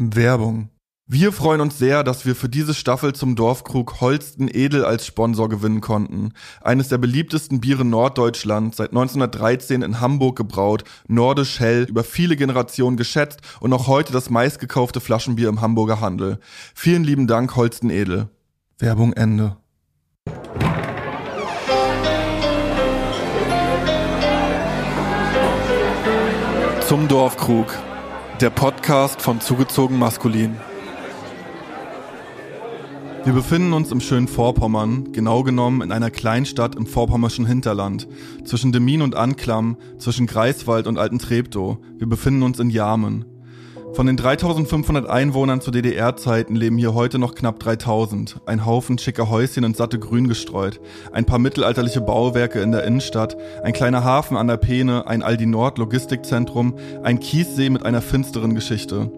Werbung. Wir freuen uns sehr, dass wir für diese Staffel zum Dorfkrug Holsten Edel als Sponsor gewinnen konnten. Eines der beliebtesten Biere Norddeutschlands, seit 1913 in Hamburg gebraut, nordisch hell, über viele Generationen geschätzt und noch heute das meistgekaufte Flaschenbier im Hamburger Handel. Vielen lieben Dank, Holsten Edel. Werbung Ende. Zum Dorfkrug. Der Podcast von Zugezogen Maskulin. Wir befinden uns im schönen Vorpommern, genau genommen in einer Kleinstadt im vorpommerschen Hinterland, zwischen Demmin und Anklam, zwischen Greifswald und Alten Treptow. Wir befinden uns in Jarmen. Von den 3500 Einwohnern zu DDR-Zeiten leben hier heute noch knapp 3000. Ein Haufen schicker Häuschen und satte Grün gestreut. Ein paar mittelalterliche Bauwerke in der Innenstadt. Ein kleiner Hafen an der Peene. Ein Aldi Nord Logistikzentrum. Ein Kiessee mit einer finsteren Geschichte.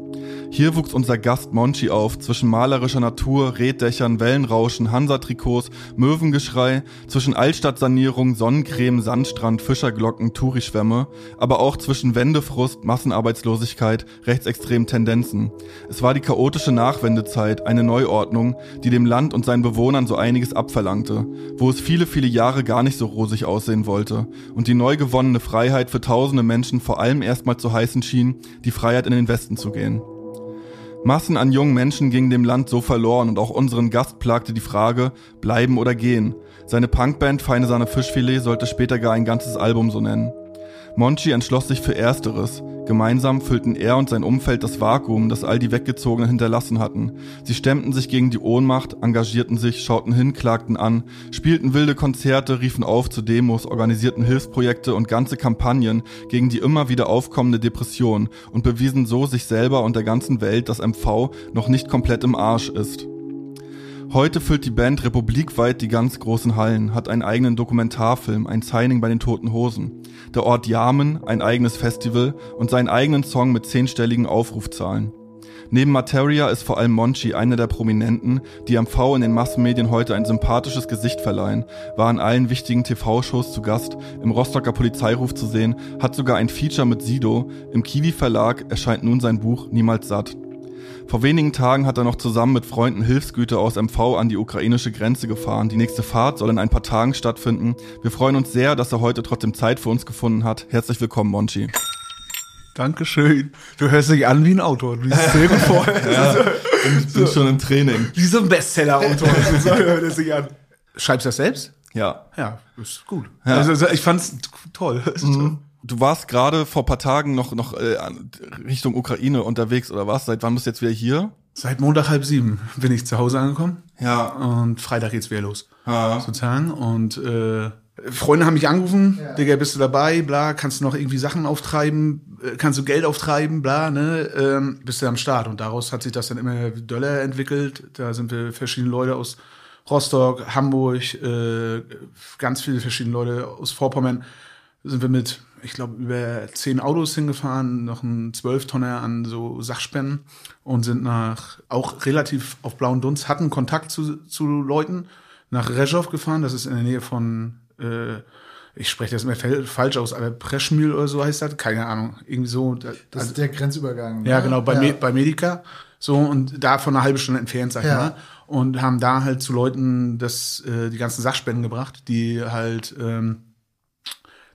Hier wuchs unser Gast Monchi auf, zwischen malerischer Natur, Reddächern, Wellenrauschen, Hansa-Trikots, Möwengeschrei, zwischen Altstadtsanierung, Sonnencreme, Sandstrand, Fischerglocken, Tourischwämme, aber auch zwischen Wendefrust, Massenarbeitslosigkeit, rechtsextremen Tendenzen. Es war die chaotische Nachwendezeit, eine Neuordnung, die dem Land und seinen Bewohnern so einiges abverlangte, wo es viele, viele Jahre gar nicht so rosig aussehen wollte und die neu gewonnene Freiheit für tausende Menschen vor allem erstmal zu heißen schien, die Freiheit in den Westen zu gehen. Massen an jungen Menschen gingen dem Land so verloren und auch unseren Gast plagte die Frage, bleiben oder gehen. Seine Punkband Feine Sahne Fischfilet sollte später gar ein ganzes Album so nennen. Monchi entschloss sich für Ersteres. Gemeinsam füllten er und sein Umfeld das Vakuum, das all die Weggezogenen hinterlassen hatten. Sie stemmten sich gegen die Ohnmacht, engagierten sich, schauten hin, klagten an, spielten wilde Konzerte, riefen auf zu Demos, organisierten Hilfsprojekte und ganze Kampagnen gegen die immer wieder aufkommende Depression und bewiesen so sich selber und der ganzen Welt, dass MV noch nicht komplett im Arsch ist. Heute füllt die Band republikweit die ganz großen Hallen, hat einen eigenen Dokumentarfilm, ein Signing bei den Toten Hosen. Der Ort Yamen, ein eigenes Festival und seinen eigenen Song mit zehnstelligen Aufrufzahlen. Neben Materia ist vor allem Monchi einer der Prominenten, die am V in den Massenmedien heute ein sympathisches Gesicht verleihen, war in allen wichtigen TV-Shows zu Gast, im Rostocker Polizeiruf zu sehen, hat sogar ein Feature mit Sido, im Kiwi Verlag erscheint nun sein Buch Niemals satt. Vor wenigen Tagen hat er noch zusammen mit Freunden Hilfsgüter aus MV an die ukrainische Grenze gefahren. Die nächste Fahrt soll in ein paar Tagen stattfinden. Wir freuen uns sehr, dass er heute trotzdem Zeit für uns gefunden hat. Herzlich willkommen, Monchi. Dankeschön. Du hörst dich an wie ein Autor. Du liest sehr gut vor. ja, ich bin schon im Training. Wie so ein Bestseller-Autor. so hört sich an. Schreibst du das selbst? Ja. Ja, ist gut. Ja. Also ich fand's toll. Mhm. Du warst gerade vor paar Tagen noch, noch äh, Richtung Ukraine unterwegs oder was? Seit wann bist du jetzt wieder hier? Seit Montag halb sieben bin ich zu Hause angekommen. Ja. Und Freitag geht's wieder los. Ja. Sozusagen. Und äh, Freunde haben mich angerufen, ja. Digga, bist du dabei, bla, kannst du noch irgendwie Sachen auftreiben, äh, kannst du Geld auftreiben, bla, ne, ähm, bist du am Start. Und daraus hat sich das dann immer Döller entwickelt. Da sind wir verschiedene Leute aus Rostock, Hamburg, äh, ganz viele verschiedene Leute aus Vorpommern sind wir mit ich glaube, über zehn Autos hingefahren, noch ein Zwölftonner an so Sachspenden und sind nach, auch relativ auf blauen Dunst, hatten Kontakt zu, zu Leuten, nach Rezhov gefahren, das ist in der Nähe von, äh, ich spreche das immer falsch aus, aber Preschmühl oder so heißt das, keine Ahnung, irgendwie so. Das also, ist der Grenzübergang. Ja, ne? genau, bei, ja. Me bei Medica, so, und davon eine halbe Stunde entfernt, sag ich ja. mal. Und haben da halt zu Leuten das, äh, die ganzen Sachspenden gebracht, die halt, ähm,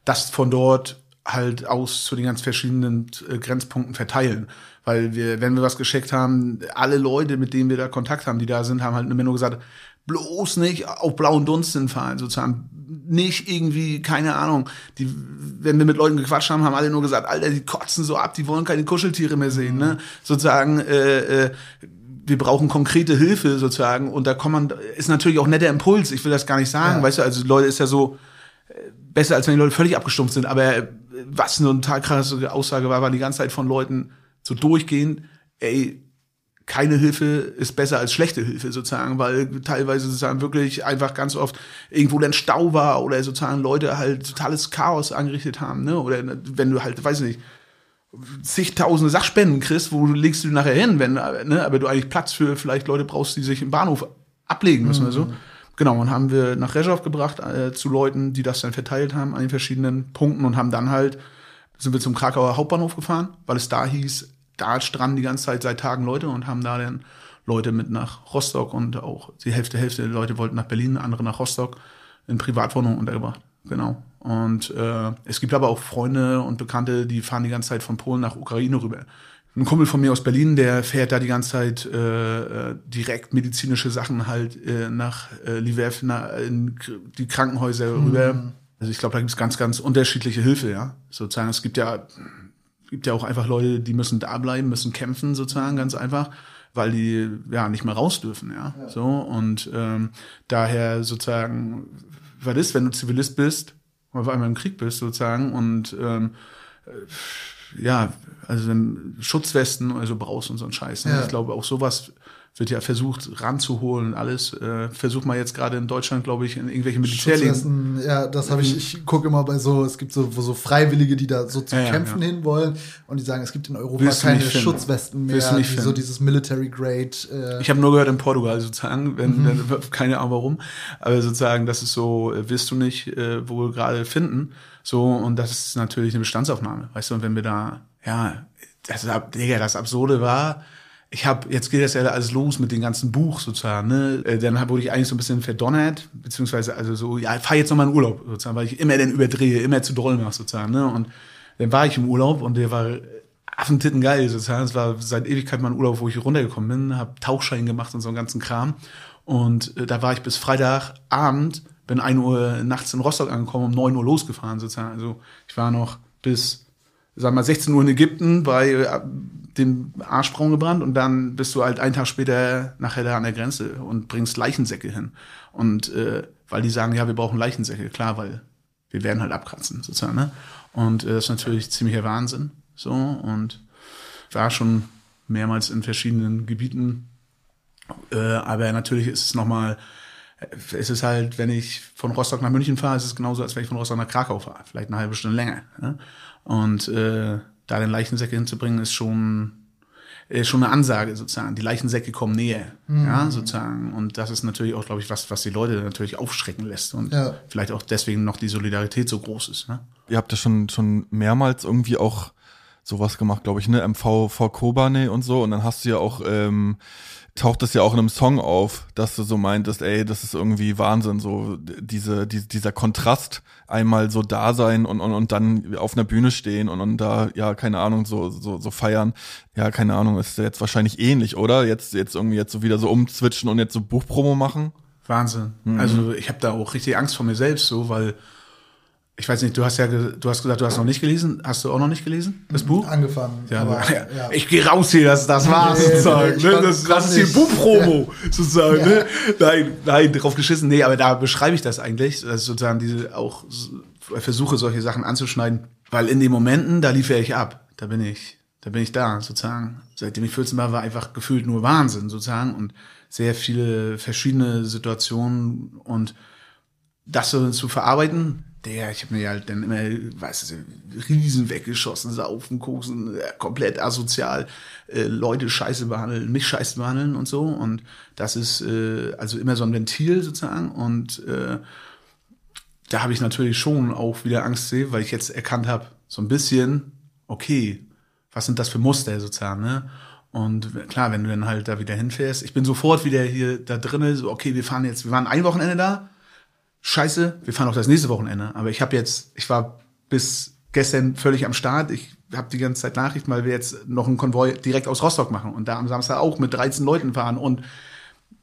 das von dort halt aus zu den ganz verschiedenen äh, Grenzpunkten verteilen. Weil wir, wenn wir was geschickt haben, alle Leute, mit denen wir da Kontakt haben, die da sind, haben halt immer nur gesagt, bloß nicht auf blauen Dunst hinfallen, sozusagen. Nicht irgendwie, keine Ahnung. Die, wenn wir mit Leuten gequatscht haben, haben alle nur gesagt, Alter, die kotzen so ab, die wollen keine Kuscheltiere mehr sehen, ne? Sozusagen, äh, äh, wir brauchen konkrete Hilfe sozusagen und da kommt man, ist natürlich auch netter Impuls, ich will das gar nicht sagen, ja. weißt du, also Leute ist ja so, besser, als wenn die Leute völlig abgestumpft sind. Aber äh, was eine total krasse Aussage war, war die ganze Zeit von Leuten so durchgehend, ey, keine Hilfe ist besser als schlechte Hilfe sozusagen, weil teilweise sozusagen wirklich einfach ganz oft irgendwo dann Stau war oder sozusagen Leute halt totales Chaos angerichtet haben, ne? Oder wenn du halt, weiß nicht, zigtausende Sachspenden kriegst, wo legst du nachher hin, wenn, ne? Aber du eigentlich Platz für vielleicht Leute brauchst, die sich im Bahnhof ablegen müssen mhm. oder so. Genau, und haben wir nach Rezhov gebracht äh, zu Leuten, die das dann verteilt haben an den verschiedenen Punkten und haben dann halt, sind wir zum Krakauer Hauptbahnhof gefahren, weil es da hieß, da stranden die ganze Zeit seit Tagen Leute und haben da dann Leute mit nach Rostock und auch die Hälfte, Hälfte der Leute wollten nach Berlin, andere nach Rostock in Privatwohnungen untergebracht. Genau. Und äh, es gibt aber auch Freunde und Bekannte, die fahren die ganze Zeit von Polen nach Ukraine rüber. Ein Kumpel von mir aus Berlin, der fährt da die ganze Zeit äh, äh direkt medizinische Sachen halt äh, nach äh, Lviv, na, in die Krankenhäuser mhm. rüber. Also ich glaube, da gibt es ganz, ganz unterschiedliche Hilfe, ja. Sozusagen, es gibt ja, gibt ja auch einfach Leute, die müssen da bleiben, müssen kämpfen, sozusagen, ganz einfach weil die ja nicht mehr raus dürfen, ja. ja. So und ähm, daher sozusagen, was ist, wenn du Zivilist bist, auf einmal im Krieg bist sozusagen und ähm, äh, ja, also Schutzwesten also brauchst und so ein Scheiß. Ne? Ja. Ich glaube auch sowas wird ja versucht ranzuholen, alles. Äh, versucht man jetzt gerade in Deutschland, glaube ich, in irgendwelche Militärlinien. Ja, das habe ich, ich gucke immer bei so, es gibt so, wo so Freiwillige, die da so zum ja, Kämpfen ja. hin wollen und die sagen, es gibt in Europa Willst keine Schutzwesten mehr, die so dieses Military Grade. Äh ich habe nur gehört in Portugal sozusagen, wenn, mhm. wenn, keine Ahnung warum, aber sozusagen, das ist so, äh, wirst du nicht äh, wohl gerade finden. So, und das ist natürlich eine Bestandsaufnahme, weißt du, und wenn wir da, ja, das, Digga, das Absurde war, ich habe, jetzt geht das ja alles los mit dem ganzen Buch sozusagen, ne? Äh, dann wurde ich eigentlich so ein bisschen verdonnert, beziehungsweise also so, ja, fahr jetzt noch mal in Urlaub sozusagen, weil ich immer dann überdrehe, immer zu doll mache sozusagen, ne? Und dann war ich im Urlaub und der war affentitten geil sozusagen. Es war seit Ewigkeit mein Urlaub, wo ich runtergekommen bin, habe Tauchschein gemacht und so einen ganzen Kram. Und äh, da war ich bis Freitagabend, bin ein Uhr nachts in Rostock angekommen, um neun Uhr losgefahren sozusagen. Also ich war noch bis, sag mal, 16 Uhr in Ägypten bei äh, den Arschbraun gebrannt und dann bist du halt einen Tag später nachher da an der Grenze und bringst Leichensäcke hin. Und äh, weil die sagen, ja, wir brauchen Leichensäcke, klar, weil wir werden halt abkratzen, sozusagen. Ne? Und äh, das ist natürlich ziemlicher Wahnsinn. So, und war schon mehrmals in verschiedenen Gebieten. Äh, aber natürlich ist es nochmal, äh, es ist halt, wenn ich von Rostock nach München fahre, ist es genauso, als wenn ich von Rostock nach Krakau fahre. Vielleicht eine halbe Stunde länger. Ne? Und äh, da den Leichensäcke hinzubringen, ist schon, ist schon eine Ansage sozusagen. Die Leichensäcke kommen näher, mhm. ja, sozusagen. Und das ist natürlich auch, glaube ich, was, was die Leute natürlich aufschrecken lässt und ja. vielleicht auch deswegen noch die Solidarität so groß ist. Ne? Ihr habt ja schon, schon mehrmals irgendwie auch sowas gemacht, glaube ich, ne? MV vor Kobane und so. Und dann hast du ja auch ähm, taucht es ja auch in einem Song auf, dass du so meintest, ey, das ist irgendwie Wahnsinn, so diese, die, dieser Kontrast, einmal so da sein und, und, und dann auf einer Bühne stehen und, und da, ja, keine Ahnung, so, so, so feiern. Ja, keine Ahnung, ist jetzt wahrscheinlich ähnlich, oder? Jetzt, jetzt irgendwie jetzt so wieder so umzwitschen und jetzt so Buchpromo machen. Wahnsinn. Mhm. Also ich habe da auch richtig Angst vor mir selbst, so, weil ich weiß nicht, du hast ja du hast gesagt, du hast noch nicht gelesen. Hast du auch noch nicht gelesen, das mhm, Buch? Angefangen. Ja, aber, ja. ja. Ich gehe raus hier, das, das war's nee, sozusagen. Nee, ne? das, das ist hier Buchpromo ja. sozusagen. Ne? Nein, nein, drauf geschissen. Nee, aber da beschreibe ich das eigentlich. Das ist sozusagen diese auch versuche, solche Sachen anzuschneiden. Weil in den Momenten, da liefere ich ab. Da bin ich, da bin ich da, sozusagen. Seitdem ich 14 war, war einfach gefühlt nur Wahnsinn, sozusagen. Und sehr viele verschiedene Situationen und das so zu verarbeiten, der, ich habe mir halt dann immer, weißt du, Riesen weggeschossen, saufen, koksen, äh, komplett asozial, äh, Leute scheiße behandeln, mich scheiße behandeln und so. Und das ist äh, also immer so ein Ventil sozusagen. Und äh, da habe ich natürlich schon auch wieder Angst weil ich jetzt erkannt habe, so ein bisschen, okay, was sind das für Muster sozusagen, ne? Und klar, wenn du dann halt da wieder hinfährst, ich bin sofort wieder hier da drinnen, so, okay, wir fahren jetzt, wir waren ein Wochenende da, scheiße, wir fahren auch das nächste Wochenende. Aber ich habe jetzt, ich war bis gestern völlig am Start. Ich habe die ganze Zeit Nachrichten, weil wir jetzt noch einen Konvoi direkt aus Rostock machen und da am Samstag auch mit 13 Leuten fahren und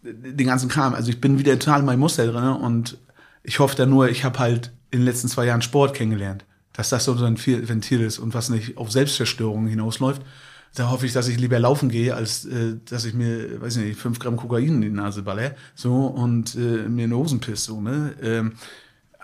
den ganzen Kram. Also ich bin wieder total in meinem Muster drin und ich hoffe da nur, ich habe halt in den letzten zwei Jahren Sport kennengelernt, dass das so ein Ventil ist und was nicht auf Selbstzerstörung hinausläuft da hoffe ich, dass ich lieber laufen gehe, als äh, dass ich mir, weiß nicht, fünf Gramm Kokain in die Nase baller, so und äh, mir eine Hosen piss, so, ne? Ähm,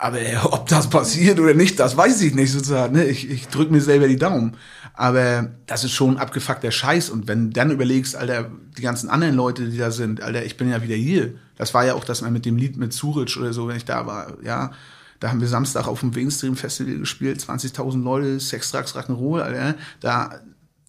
aber ob das passiert oder nicht, das weiß ich nicht sozusagen. Ne? Ich, ich drück mir selber die Daumen. Aber das ist schon abgefuckter Scheiß. Und wenn dann überlegst, Alter, die ganzen anderen Leute, die da sind, Alter, ich bin ja wieder hier. Das war ja auch das mal mit dem Lied mit Zurich oder so, wenn ich da war, ja. Da haben wir Samstag auf dem Mainstream Festival gespielt, 20.000 Leute, Sex, Drugs, Rock'n'Roll, Alter. Da,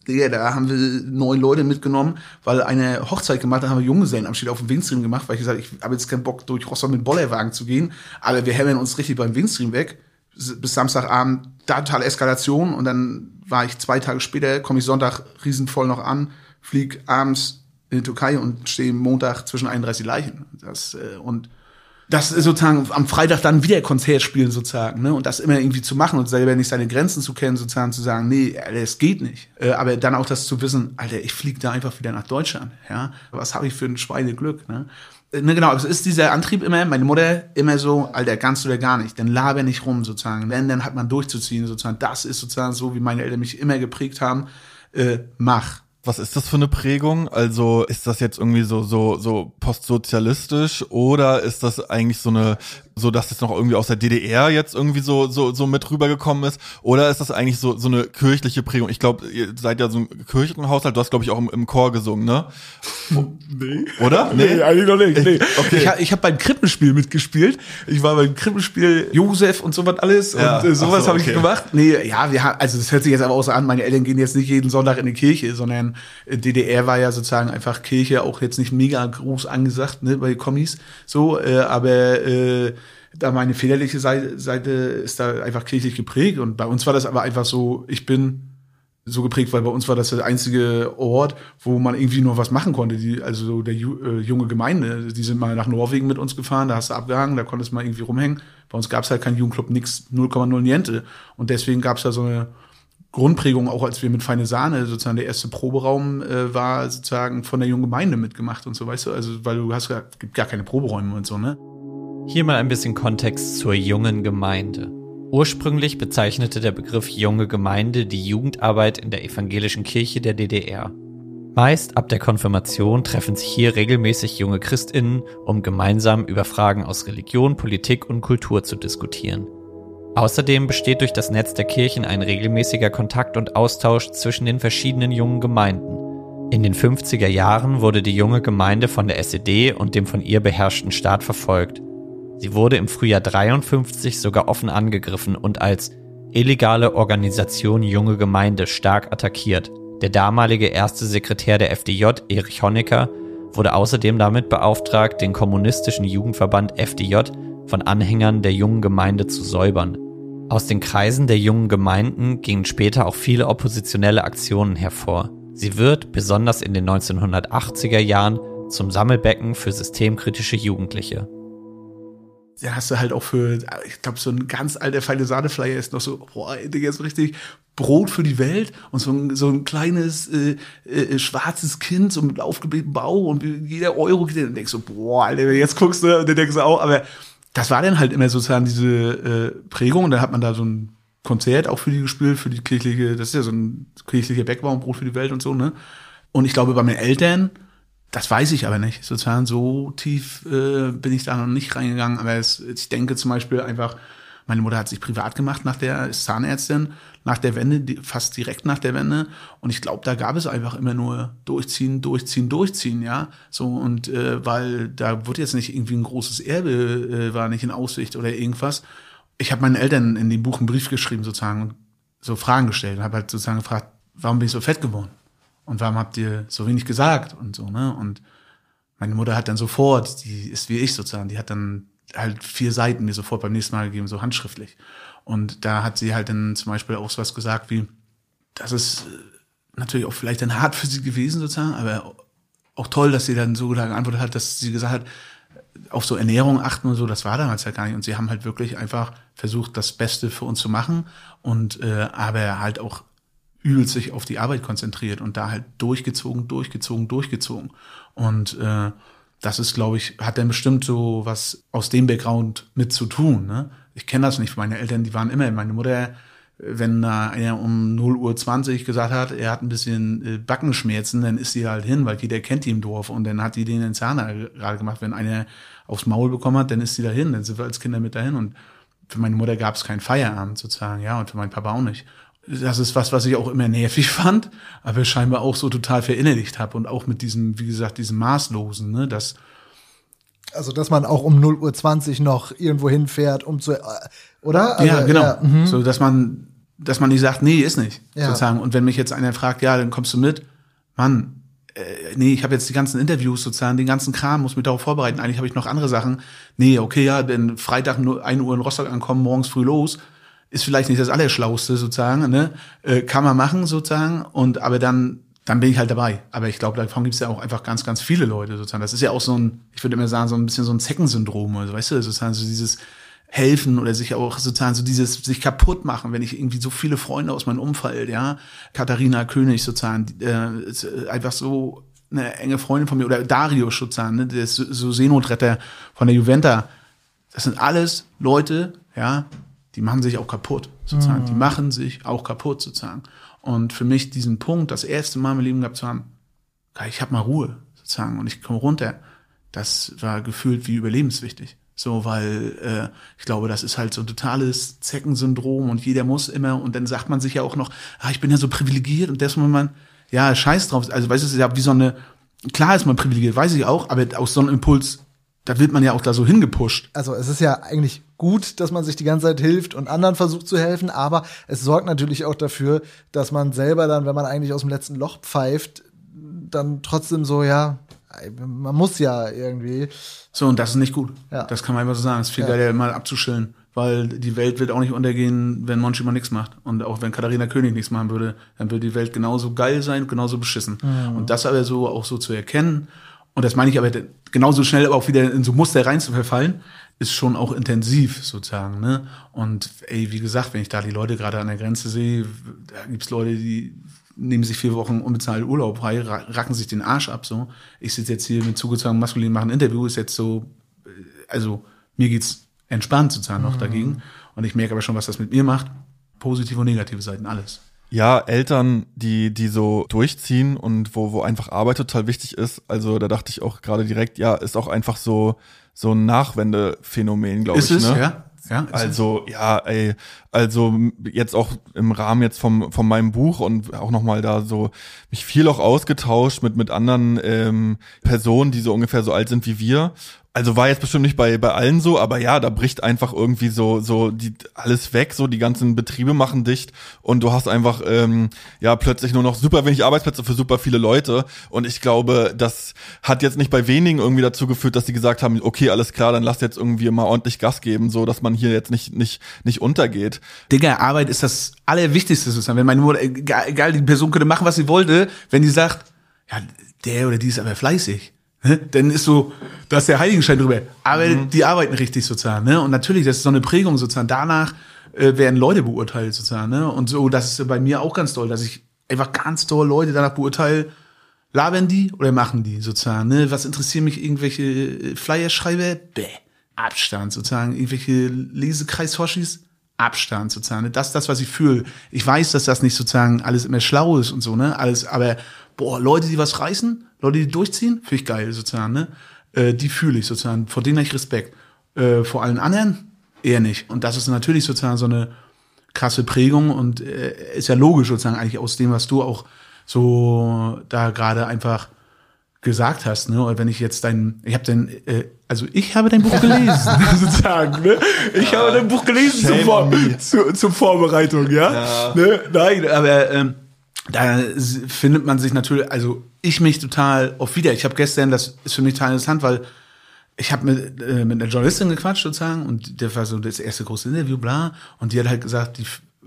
Digga, da haben wir neun Leute mitgenommen, weil eine Hochzeit gemacht, da haben wir Junggesellenabschied auf dem Windstream gemacht, weil ich gesagt ich habe jetzt keinen Bock, durch Rostock mit Bollerwagen zu gehen, aber wir hämmern uns richtig beim Windstream weg. bis Samstagabend totale Eskalation und dann war ich zwei Tage später, komme ich Sonntag riesenvoll noch an, flieg abends in die Türkei und stehe Montag zwischen 31 Leichen. Das, äh, und das ist sozusagen am Freitag dann wieder Konzert spielen sozusagen, ne? Und das immer irgendwie zu machen und selber nicht seine Grenzen zu kennen, sozusagen zu sagen, nee, es geht nicht. Äh, aber dann auch das zu wissen, Alter, ich fliege da einfach wieder nach Deutschland, ja? Was habe ich für ein Schweineglück, ne? Äh, ne, genau, es ist dieser Antrieb immer, meine Mutter immer so, Alter, kannst du da gar nicht, dann laber nicht rum sozusagen. Wenn, dann hat man durchzuziehen sozusagen. Das ist sozusagen so, wie meine Eltern mich immer geprägt haben. Äh, mach, was ist das für eine Prägung? Also ist das jetzt irgendwie so so so postsozialistisch oder ist das eigentlich so eine so dass das noch irgendwie aus der DDR jetzt irgendwie so so so mit rübergekommen ist oder ist das eigentlich so so eine kirchliche Prägung? Ich glaube, ihr seid ja so ein Kirchenhaushalt, du hast glaube ich auch im, im Chor gesungen, ne? nee. Oder? Nee, nee eigentlich noch nicht. Nee. Okay. Ich, ich habe beim Krippenspiel mitgespielt. Ich war beim Krippenspiel Josef und sowas alles ja. und äh, sowas so, habe okay. ich gemacht. Nee, ja, wir haben also das hört sich jetzt aber auch so an, meine Eltern gehen jetzt nicht jeden Sonntag in die Kirche, sondern äh, DDR war ja sozusagen einfach Kirche auch jetzt nicht mega groß angesagt, ne, bei Kommis so, äh, aber äh, da meine väterliche Seite, Seite ist da einfach kirchlich geprägt und bei uns war das aber einfach so, ich bin so geprägt, weil bei uns war das der einzige Ort, wo man irgendwie nur was machen konnte. Die, also so der äh, junge Gemeinde, die sind mal nach Norwegen mit uns gefahren, da hast du abgehangen, da konntest du mal irgendwie rumhängen. Bei uns gab es halt keinen Jugendclub, nix, 0,0 Niente. Und deswegen gab es da so eine Grundprägung, auch als wir mit Feine Sahne sozusagen der erste Proberaum äh, war, sozusagen von der jungen Gemeinde mitgemacht und so, weißt du, also weil du hast gar, gibt gar keine Proberäume und so, ne? Hier mal ein bisschen Kontext zur jungen Gemeinde. Ursprünglich bezeichnete der Begriff junge Gemeinde die Jugendarbeit in der evangelischen Kirche der DDR. Meist ab der Konfirmation treffen sich hier regelmäßig junge Christinnen, um gemeinsam über Fragen aus Religion, Politik und Kultur zu diskutieren. Außerdem besteht durch das Netz der Kirchen ein regelmäßiger Kontakt und Austausch zwischen den verschiedenen jungen Gemeinden. In den 50er Jahren wurde die junge Gemeinde von der SED und dem von ihr beherrschten Staat verfolgt Sie wurde im Frühjahr 53 sogar offen angegriffen und als illegale Organisation Junge Gemeinde stark attackiert. Der damalige erste Sekretär der FDJ, Erich Honecker, wurde außerdem damit beauftragt, den kommunistischen Jugendverband FDJ von Anhängern der jungen Gemeinde zu säubern. Aus den Kreisen der jungen Gemeinden gingen später auch viele oppositionelle Aktionen hervor. Sie wird, besonders in den 1980er Jahren, zum Sammelbecken für systemkritische Jugendliche ja, hast du halt auch für, ich glaube, so ein ganz alter feine Sahneflyer ist noch so, boah, Digga, so richtig Brot für die Welt und so ein, so ein kleines äh, äh, schwarzes Kind, so mit aufgeblähtem Bauch und jeder Euro geht und denkst so, boah, Alter, jetzt guckst du und dann denkst du auch, aber das war dann halt immer sozusagen diese äh, Prägung und dann hat man da so ein Konzert auch für die gespielt, für die kirchliche, das ist ja so ein kirchlicher Backbau Brot für die Welt und so, ne? Und ich glaube, bei meinen Eltern, das weiß ich aber nicht. Sozusagen so tief äh, bin ich da noch nicht reingegangen. Aber es, ich denke zum Beispiel einfach, meine Mutter hat sich privat gemacht nach der ist Zahnärztin, nach der Wende, fast direkt nach der Wende. Und ich glaube, da gab es einfach immer nur durchziehen, durchziehen, durchziehen, ja. So und äh, weil da wird jetzt nicht irgendwie ein großes Erbe, äh, war nicht in Aussicht oder irgendwas. Ich habe meinen Eltern in dem Buch einen Brief geschrieben sozusagen und so Fragen gestellt und habe halt sozusagen gefragt, warum bin ich so fett geworden? Und warum habt ihr so wenig gesagt und so, ne? Und meine Mutter hat dann sofort, die ist wie ich sozusagen, die hat dann halt vier Seiten mir sofort beim nächsten Mal gegeben, so handschriftlich. Und da hat sie halt dann zum Beispiel auch was gesagt wie, das ist äh, natürlich auch vielleicht dann hart für sie gewesen sozusagen, aber auch toll, dass sie dann so geantwortet hat, dass sie gesagt hat, auf so Ernährung achten und so, das war damals halt gar nicht. Und sie haben halt wirklich einfach versucht, das Beste für uns zu machen und äh, aber halt auch übel sich auf die Arbeit konzentriert und da halt durchgezogen, durchgezogen, durchgezogen. Und äh, das ist, glaube ich, hat dann bestimmt so was aus dem Background mit zu tun. Ne? Ich kenne das nicht. Meine Eltern, die waren immer, meine Mutter, wenn einer um 0 Uhr 20 gesagt hat, er hat ein bisschen äh, Backenschmerzen, dann ist sie halt hin, weil jeder kennt die im Dorf und dann hat die den in gerade gemacht. Wenn einer aufs Maul bekommen hat, dann ist sie dahin, dann sind wir als Kinder mit dahin und für meine Mutter gab es keinen Feierabend sozusagen, ja, und für meinen Papa auch nicht das ist was, was ich auch immer nervig fand, aber scheinbar auch so total verinnerlicht habe und auch mit diesem, wie gesagt, diesem Maßlosen, ne, das also, dass man auch um 0 Uhr 20 noch irgendwo hinfährt, um zu, äh, oder? Also, ja, genau. Ja, mhm. so, dass man, dass man nicht sagt, nee, ist nicht, ja. sozusagen. Und wenn mich jetzt einer fragt, ja, dann kommst du mit, Mann, äh, nee, ich habe jetzt die ganzen Interviews sozusagen, den ganzen Kram, muss mich darauf vorbereiten. Eigentlich habe ich noch andere Sachen. Nee, okay, ja, denn Freitag 1 Uhr in Rostock ankommen, morgens früh los ist vielleicht nicht das Allerschlauste sozusagen, ne? Äh, kann man machen sozusagen und aber dann dann bin ich halt dabei. Aber ich glaube, davon gibt es ja auch einfach ganz, ganz viele Leute sozusagen. Das ist ja auch so ein, ich würde immer sagen, so ein bisschen so ein Zeckensyndrom, also weißt du, sozusagen so dieses helfen oder sich auch sozusagen so dieses sich kaputt machen, wenn ich irgendwie so viele Freunde aus meinem Umfeld, ja, Katharina König sozusagen, äh, einfach so eine enge Freundin von mir oder Dario sozusagen, ne, der ist so Seenotretter von der Juventa. Das sind alles Leute, ja, die machen sich auch kaputt, sozusagen. Mhm. Die machen sich auch kaputt, sozusagen. Und für mich diesen Punkt, das erste Mal im Leben gehabt zu haben, ich habe mal Ruhe, sozusagen, und ich komme runter, das war gefühlt wie überlebenswichtig. So, weil äh, ich glaube, das ist halt so ein totales Zeckensyndrom und jeder muss immer, und dann sagt man sich ja auch noch, ah, ich bin ja so privilegiert und das muss man, ja, scheiß drauf. Also weißt du, es ist ja wie so eine, klar ist man privilegiert, weiß ich auch, aber aus so einem Impuls da wird man ja auch da so hingepusht. Also es ist ja eigentlich gut, dass man sich die ganze Zeit hilft und anderen versucht zu helfen, aber es sorgt natürlich auch dafür, dass man selber dann, wenn man eigentlich aus dem letzten Loch pfeift, dann trotzdem so, ja, man muss ja irgendwie. So, und das ist nicht gut. Ja. Das kann man einfach so sagen. Es ist viel ja. geiler, mal abzuschillen. Weil die Welt wird auch nicht untergehen, wenn Monchi mal nichts macht. Und auch wenn Katharina König nichts machen würde, dann würde die Welt genauso geil sein, genauso beschissen. Mhm. Und das aber so auch so zu erkennen und das meine ich aber genauso schnell aber auch wieder in so Muster rein zu verfallen, ist schon auch intensiv sozusagen. Ne? Und ey, wie gesagt, wenn ich da die Leute gerade an der Grenze sehe, da gibt's Leute, die nehmen sich vier Wochen unbezahlt Urlaub frei, racken sich den Arsch ab. So, ich sitze jetzt hier mit zugezogenem Maskulin machen Interview, ist jetzt so, äh, also mir geht's entspannt sozusagen noch mhm. dagegen. Und ich merke aber schon, was das mit mir macht. Positive und negative Seiten, alles. Ja, Eltern, die, die so durchziehen und wo, wo einfach Arbeit total wichtig ist. Also da dachte ich auch gerade direkt, ja, ist auch einfach so, so ein Nachwendephänomen, glaube ich. Ist es, ne? ja? Ja, also ja, ey, also jetzt auch im Rahmen jetzt vom von meinem Buch und auch noch mal da so mich viel auch ausgetauscht mit mit anderen ähm, Personen, die so ungefähr so alt sind wie wir also war jetzt bestimmt nicht bei, bei allen so, aber ja, da bricht einfach irgendwie so, so die, alles weg, so die ganzen Betriebe machen dicht und du hast einfach ähm, ja plötzlich nur noch super wenig Arbeitsplätze für super viele Leute. Und ich glaube, das hat jetzt nicht bei wenigen irgendwie dazu geführt, dass sie gesagt haben, okay, alles klar, dann lass jetzt irgendwie mal ordentlich Gas geben, so dass man hier jetzt nicht, nicht, nicht untergeht. Digga, Arbeit ist das Allerwichtigste sozusagen. Wenn meine Mutter, egal, die Person könnte machen, was sie wollte, wenn die sagt, ja, der oder die ist aber fleißig dann ist so, da ist der Heiligenschein drüber. Aber mhm. die arbeiten richtig sozusagen, ne? Und natürlich, das ist so eine Prägung sozusagen. Danach äh, werden Leute beurteilt sozusagen, ne? Und so, das ist bei mir auch ganz toll, dass ich einfach ganz toll Leute danach beurteile, labern die oder machen die sozusagen, ne? Was interessieren mich irgendwelche äh, Flyer-Schreiber? Bäh. Abstand sozusagen. Irgendwelche Lesekreis-Hoshis? Abstand sozusagen. Ne? Das ist das, was ich fühle. Ich weiß, dass das nicht sozusagen alles immer schlau ist und so, ne? Alles, aber boah, Leute, die was reißen, Leute, die durchziehen, finde ich geil sozusagen, ne? Äh, die fühle ich sozusagen, vor denen habe ich Respekt. Äh, vor allen anderen eher nicht. Und das ist natürlich sozusagen so eine krasse Prägung und äh, ist ja logisch sozusagen eigentlich aus dem, was du auch so da gerade einfach gesagt hast, ne? Oder wenn ich jetzt dein, ich habe dein, äh, also ich habe dein Buch gelesen, sozusagen, ne? Ich habe dein Buch gelesen zur, Vor zu, zur Vorbereitung, ja? ja. Ne? Nein, aber ähm, da findet man sich natürlich, also ich mich total oft wieder. Ich habe gestern, das ist für mich total interessant, weil ich habe mit, äh, mit einer Journalistin gequatscht sozusagen und der war so das erste große Interview, bla. Und die hat halt gesagt, die,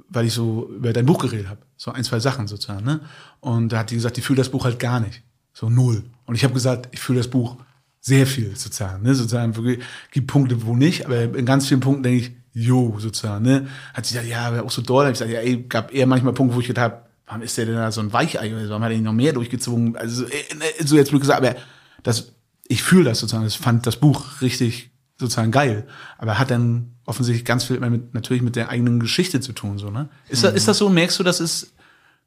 weil ich so über dein Buch geredet habe, so ein, zwei Sachen sozusagen, ne? Und da hat die gesagt, die fühlt das Buch halt gar nicht. So null. Und ich habe gesagt, ich fühle das Buch sehr viel sozusagen, ne? Sozusagen, wirklich, gibt Punkte, wo nicht, aber in ganz vielen Punkten denke ich, jo, sozusagen, ne? Hat sie gesagt, ja, aber auch so doll. Hab ich gesagt, ja, ey, gab eher manchmal Punkte, wo ich gedacht habe, warum ist der denn da so ein Weichei? Warum hat er nicht noch mehr durchgezogen? Also, äh, so jetzt blöd gesagt, aber das, ich fühle das sozusagen. Ich fand das Buch richtig sozusagen geil. Aber er hat dann offensichtlich ganz viel mit, natürlich mit der eigenen Geschichte zu tun, so, ne? Ist, mhm. das, ist das so? Merkst du, dass es,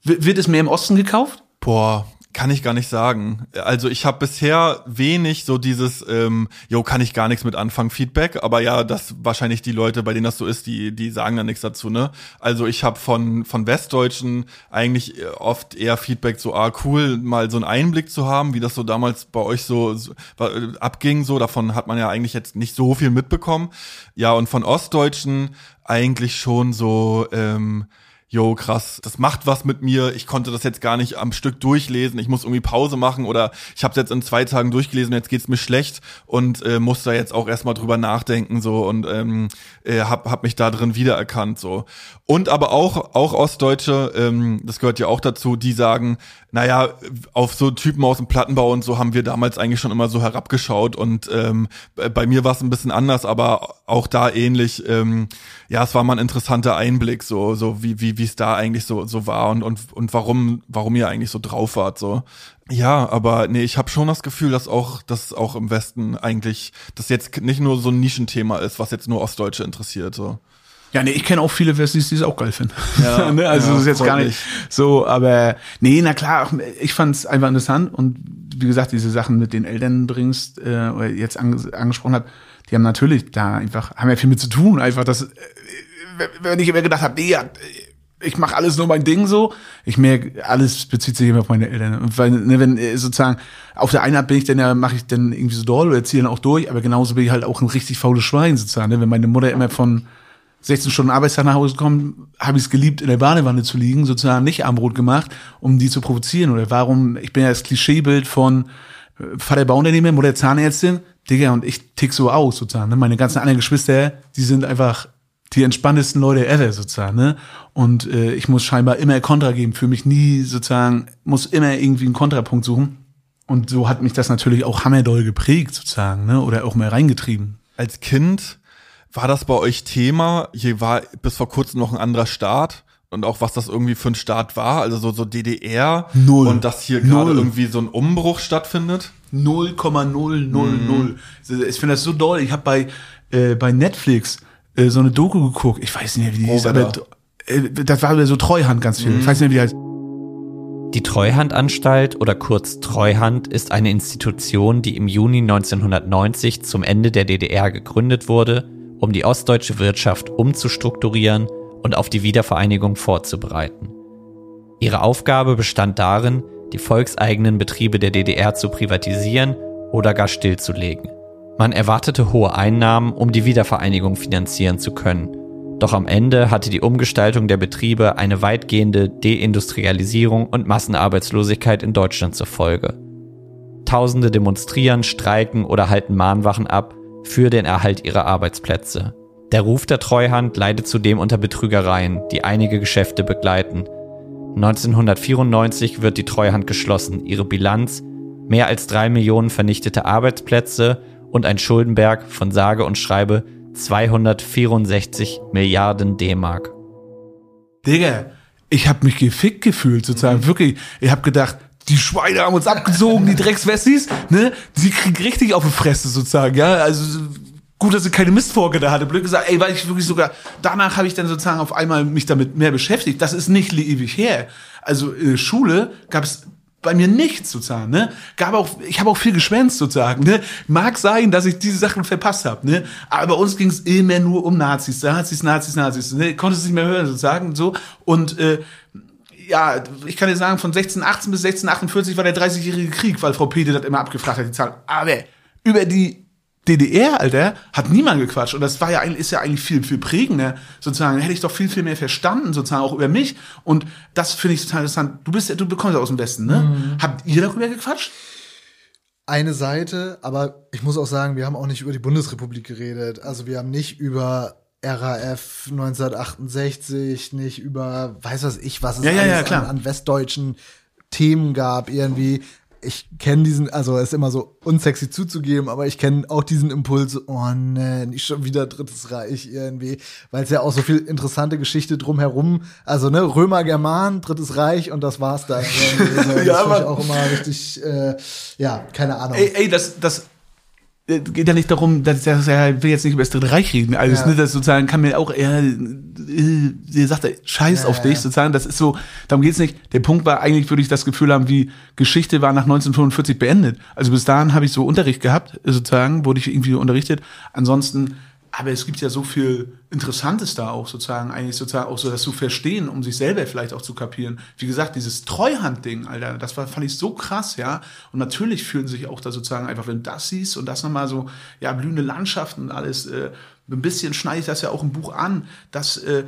wird es mehr im Osten gekauft? Boah, kann ich gar nicht sagen. Also ich habe bisher wenig so dieses, ähm, jo, kann ich gar nichts mit anfangen, Feedback. Aber ja, das wahrscheinlich die Leute, bei denen das so ist, die, die sagen da nichts dazu, ne? Also ich habe von, von Westdeutschen eigentlich oft eher Feedback so, ah, cool, mal so einen Einblick zu haben, wie das so damals bei euch so, so äh, abging. So, davon hat man ja eigentlich jetzt nicht so viel mitbekommen. Ja, und von Ostdeutschen eigentlich schon so, ähm, jo, krass, das macht was mit mir, ich konnte das jetzt gar nicht am Stück durchlesen, ich muss irgendwie Pause machen oder ich habe es jetzt in zwei Tagen durchgelesen, jetzt geht's mir schlecht und äh, muss da jetzt auch erstmal drüber nachdenken so und ähm, äh, hab, hab mich da drin wiedererkannt so. Und aber auch, auch Ostdeutsche, ähm, das gehört ja auch dazu, die sagen, naja, auf so Typen aus dem Plattenbau und so haben wir damals eigentlich schon immer so herabgeschaut und ähm, bei mir war es ein bisschen anders, aber auch da ähnlich. Ähm, ja, es war mal ein interessanter Einblick, so so wie wie wie es da eigentlich so so war und und und warum warum ihr eigentlich so drauf wart so. Ja, aber nee, ich habe schon das Gefühl, dass auch dass auch im Westen eigentlich das jetzt nicht nur so ein Nischenthema ist, was jetzt nur Ostdeutsche interessiert so. Ja, nee, ich kenne auch viele Westies, die es auch geil finden. Ja, ne? Also ja, das ist jetzt gar nicht so, aber nee, na klar, ich fand es einfach interessant und wie gesagt, diese Sachen mit den Eltern bringst, äh, oder jetzt ange angesprochen hat, die haben natürlich da einfach, haben ja viel mit zu tun, einfach das, äh, wenn ich immer gedacht habe, nee, ja, ich mache alles nur mein Ding so. Ich merke, alles bezieht sich immer auf meine Eltern. Und weil, ne, wenn äh, sozusagen auf der einen Art bin ich dann ja, mache ich dann irgendwie so doll oder ziehe dann auch durch, aber genauso bin ich halt auch ein richtig faules Schwein sozusagen. Ne? Wenn meine Mutter immer von 16 Stunden Arbeitstag nach Hause kommt, habe ich es geliebt, in der Badewanne zu liegen, sozusagen nicht Armbrot gemacht, um die zu provozieren. Oder warum, ich bin ja das Klischeebild von äh, Vater Bauunternehmer, Mutter Zahnärztin, Digga, und ich tick so aus, sozusagen. Ne? Meine ganzen anderen Geschwister, die sind einfach die entspanntesten Leute ever, sozusagen. Ne? Und äh, ich muss scheinbar immer Kontra geben, für mich nie sozusagen, muss immer irgendwie einen Kontrapunkt suchen. Und so hat mich das natürlich auch hammerdoll geprägt, sozusagen, ne? oder auch mal reingetrieben. Als Kind war das bei euch Thema? Hier war bis vor kurzem noch ein anderer Staat und auch was das irgendwie für ein Staat war, also so, so DDR Null. und dass hier gerade irgendwie so ein Umbruch stattfindet. 0,000. Ich finde das so doll. Ich habe bei, äh, bei Netflix äh, so eine Doku geguckt. Ich weiß nicht mehr, wie die hieß, aber äh, das war so Treuhand ganz viel. Ich weiß nicht mehr, wie die heißt. Die Treuhandanstalt oder kurz Treuhand ist eine Institution, die im Juni 1990 zum Ende der DDR gegründet wurde, um die ostdeutsche Wirtschaft umzustrukturieren und auf die Wiedervereinigung vorzubereiten. Ihre Aufgabe bestand darin, die volkseigenen Betriebe der DDR zu privatisieren oder gar stillzulegen. Man erwartete hohe Einnahmen, um die Wiedervereinigung finanzieren zu können. Doch am Ende hatte die Umgestaltung der Betriebe eine weitgehende Deindustrialisierung und Massenarbeitslosigkeit in Deutschland zur Folge. Tausende demonstrieren, streiken oder halten Mahnwachen ab für den Erhalt ihrer Arbeitsplätze. Der Ruf der Treuhand leidet zudem unter Betrügereien, die einige Geschäfte begleiten. 1994 wird die Treuhand geschlossen, ihre Bilanz mehr als drei Millionen vernichtete Arbeitsplätze und ein Schuldenberg von sage und schreibe 264 Milliarden D-Mark. Digga, ich habe mich gefickt gefühlt, sozusagen. Wirklich, ich habe gedacht, die Schweine haben uns abgezogen, die Dreckswessis, ne? Sie kriegen richtig auf die Fresse, sozusagen, ja. Also gut, dass ich keine Mistforke da hatte. Blöd gesagt, ey, weil ich wirklich sogar, danach habe ich dann sozusagen auf einmal mich damit mehr beschäftigt. Das ist nicht ewig her. Also in Schule gab es bei mir nichts sozusagen, ne? Gab auch, ich habe auch viel geschwänzt sozusagen, ne? Mag sein, dass ich diese Sachen verpasst habe, ne? Aber bei uns ging es immer nur um Nazis, Nazis, Nazis, Nazis, ne? Konntest nicht mehr hören sozusagen so und äh, ja, ich kann dir sagen, von 1618 bis 1648 war der 30-jährige Krieg, weil Frau Pede das immer abgefragt hat, die Zahl. Aber über die DDR, Alter, hat niemand gequatscht. Und das war ja ist ja eigentlich viel, viel prägender, sozusagen. Hätte ich doch viel, viel mehr verstanden, sozusagen, auch über mich. Und das finde ich total interessant. Du bist ja, du bekommst ja aus dem Westen, ne? Habt ihr darüber gequatscht? eine Seite, aber ich muss auch sagen, wir haben auch nicht über die Bundesrepublik geredet. Also wir haben nicht über RAF 1968, nicht über weiß was ich, was es Ja, ja. An, an westdeutschen Themen gab irgendwie. Ich kenne diesen, also es ist immer so unsexy zuzugeben, aber ich kenne auch diesen Impuls, oh nee, nicht schon wieder Drittes Reich irgendwie, weil es ja auch so viel interessante Geschichte drumherum, also ne, Römer, German, Drittes Reich und das war's dann. Das Ja, ich auch immer richtig, äh, ja, keine Ahnung. Ey, ey, das, das geht ja nicht darum, dass dass er will jetzt nicht über das Dritte Reich reden. Alles, Ja. ne, das sozusagen kann mir auch eher, äh, der sagt, er, scheiß Ja, auf dich, ja. sozusagen. Das ist so, darum geht's nicht. Der Punkt war eigentlich, würde ich das Gefühl haben, wie Geschichte war nach 1945 beendet. Also bis dahin habe ich so Unterricht gehabt, sozusagen, wurde ich irgendwie unterrichtet. Ansonsten, aber es gibt ja so viel interessant ist da auch sozusagen, eigentlich sozusagen auch so das zu verstehen, um sich selber vielleicht auch zu kapieren. Wie gesagt, dieses Treuhand-Ding, Alter, das war, fand ich so krass, ja. Und natürlich fühlen sich auch da sozusagen einfach, wenn du das siehst und das nochmal so, ja, blühende Landschaften und alles, äh, ein bisschen schneide ich das ja auch im Buch an, dass äh,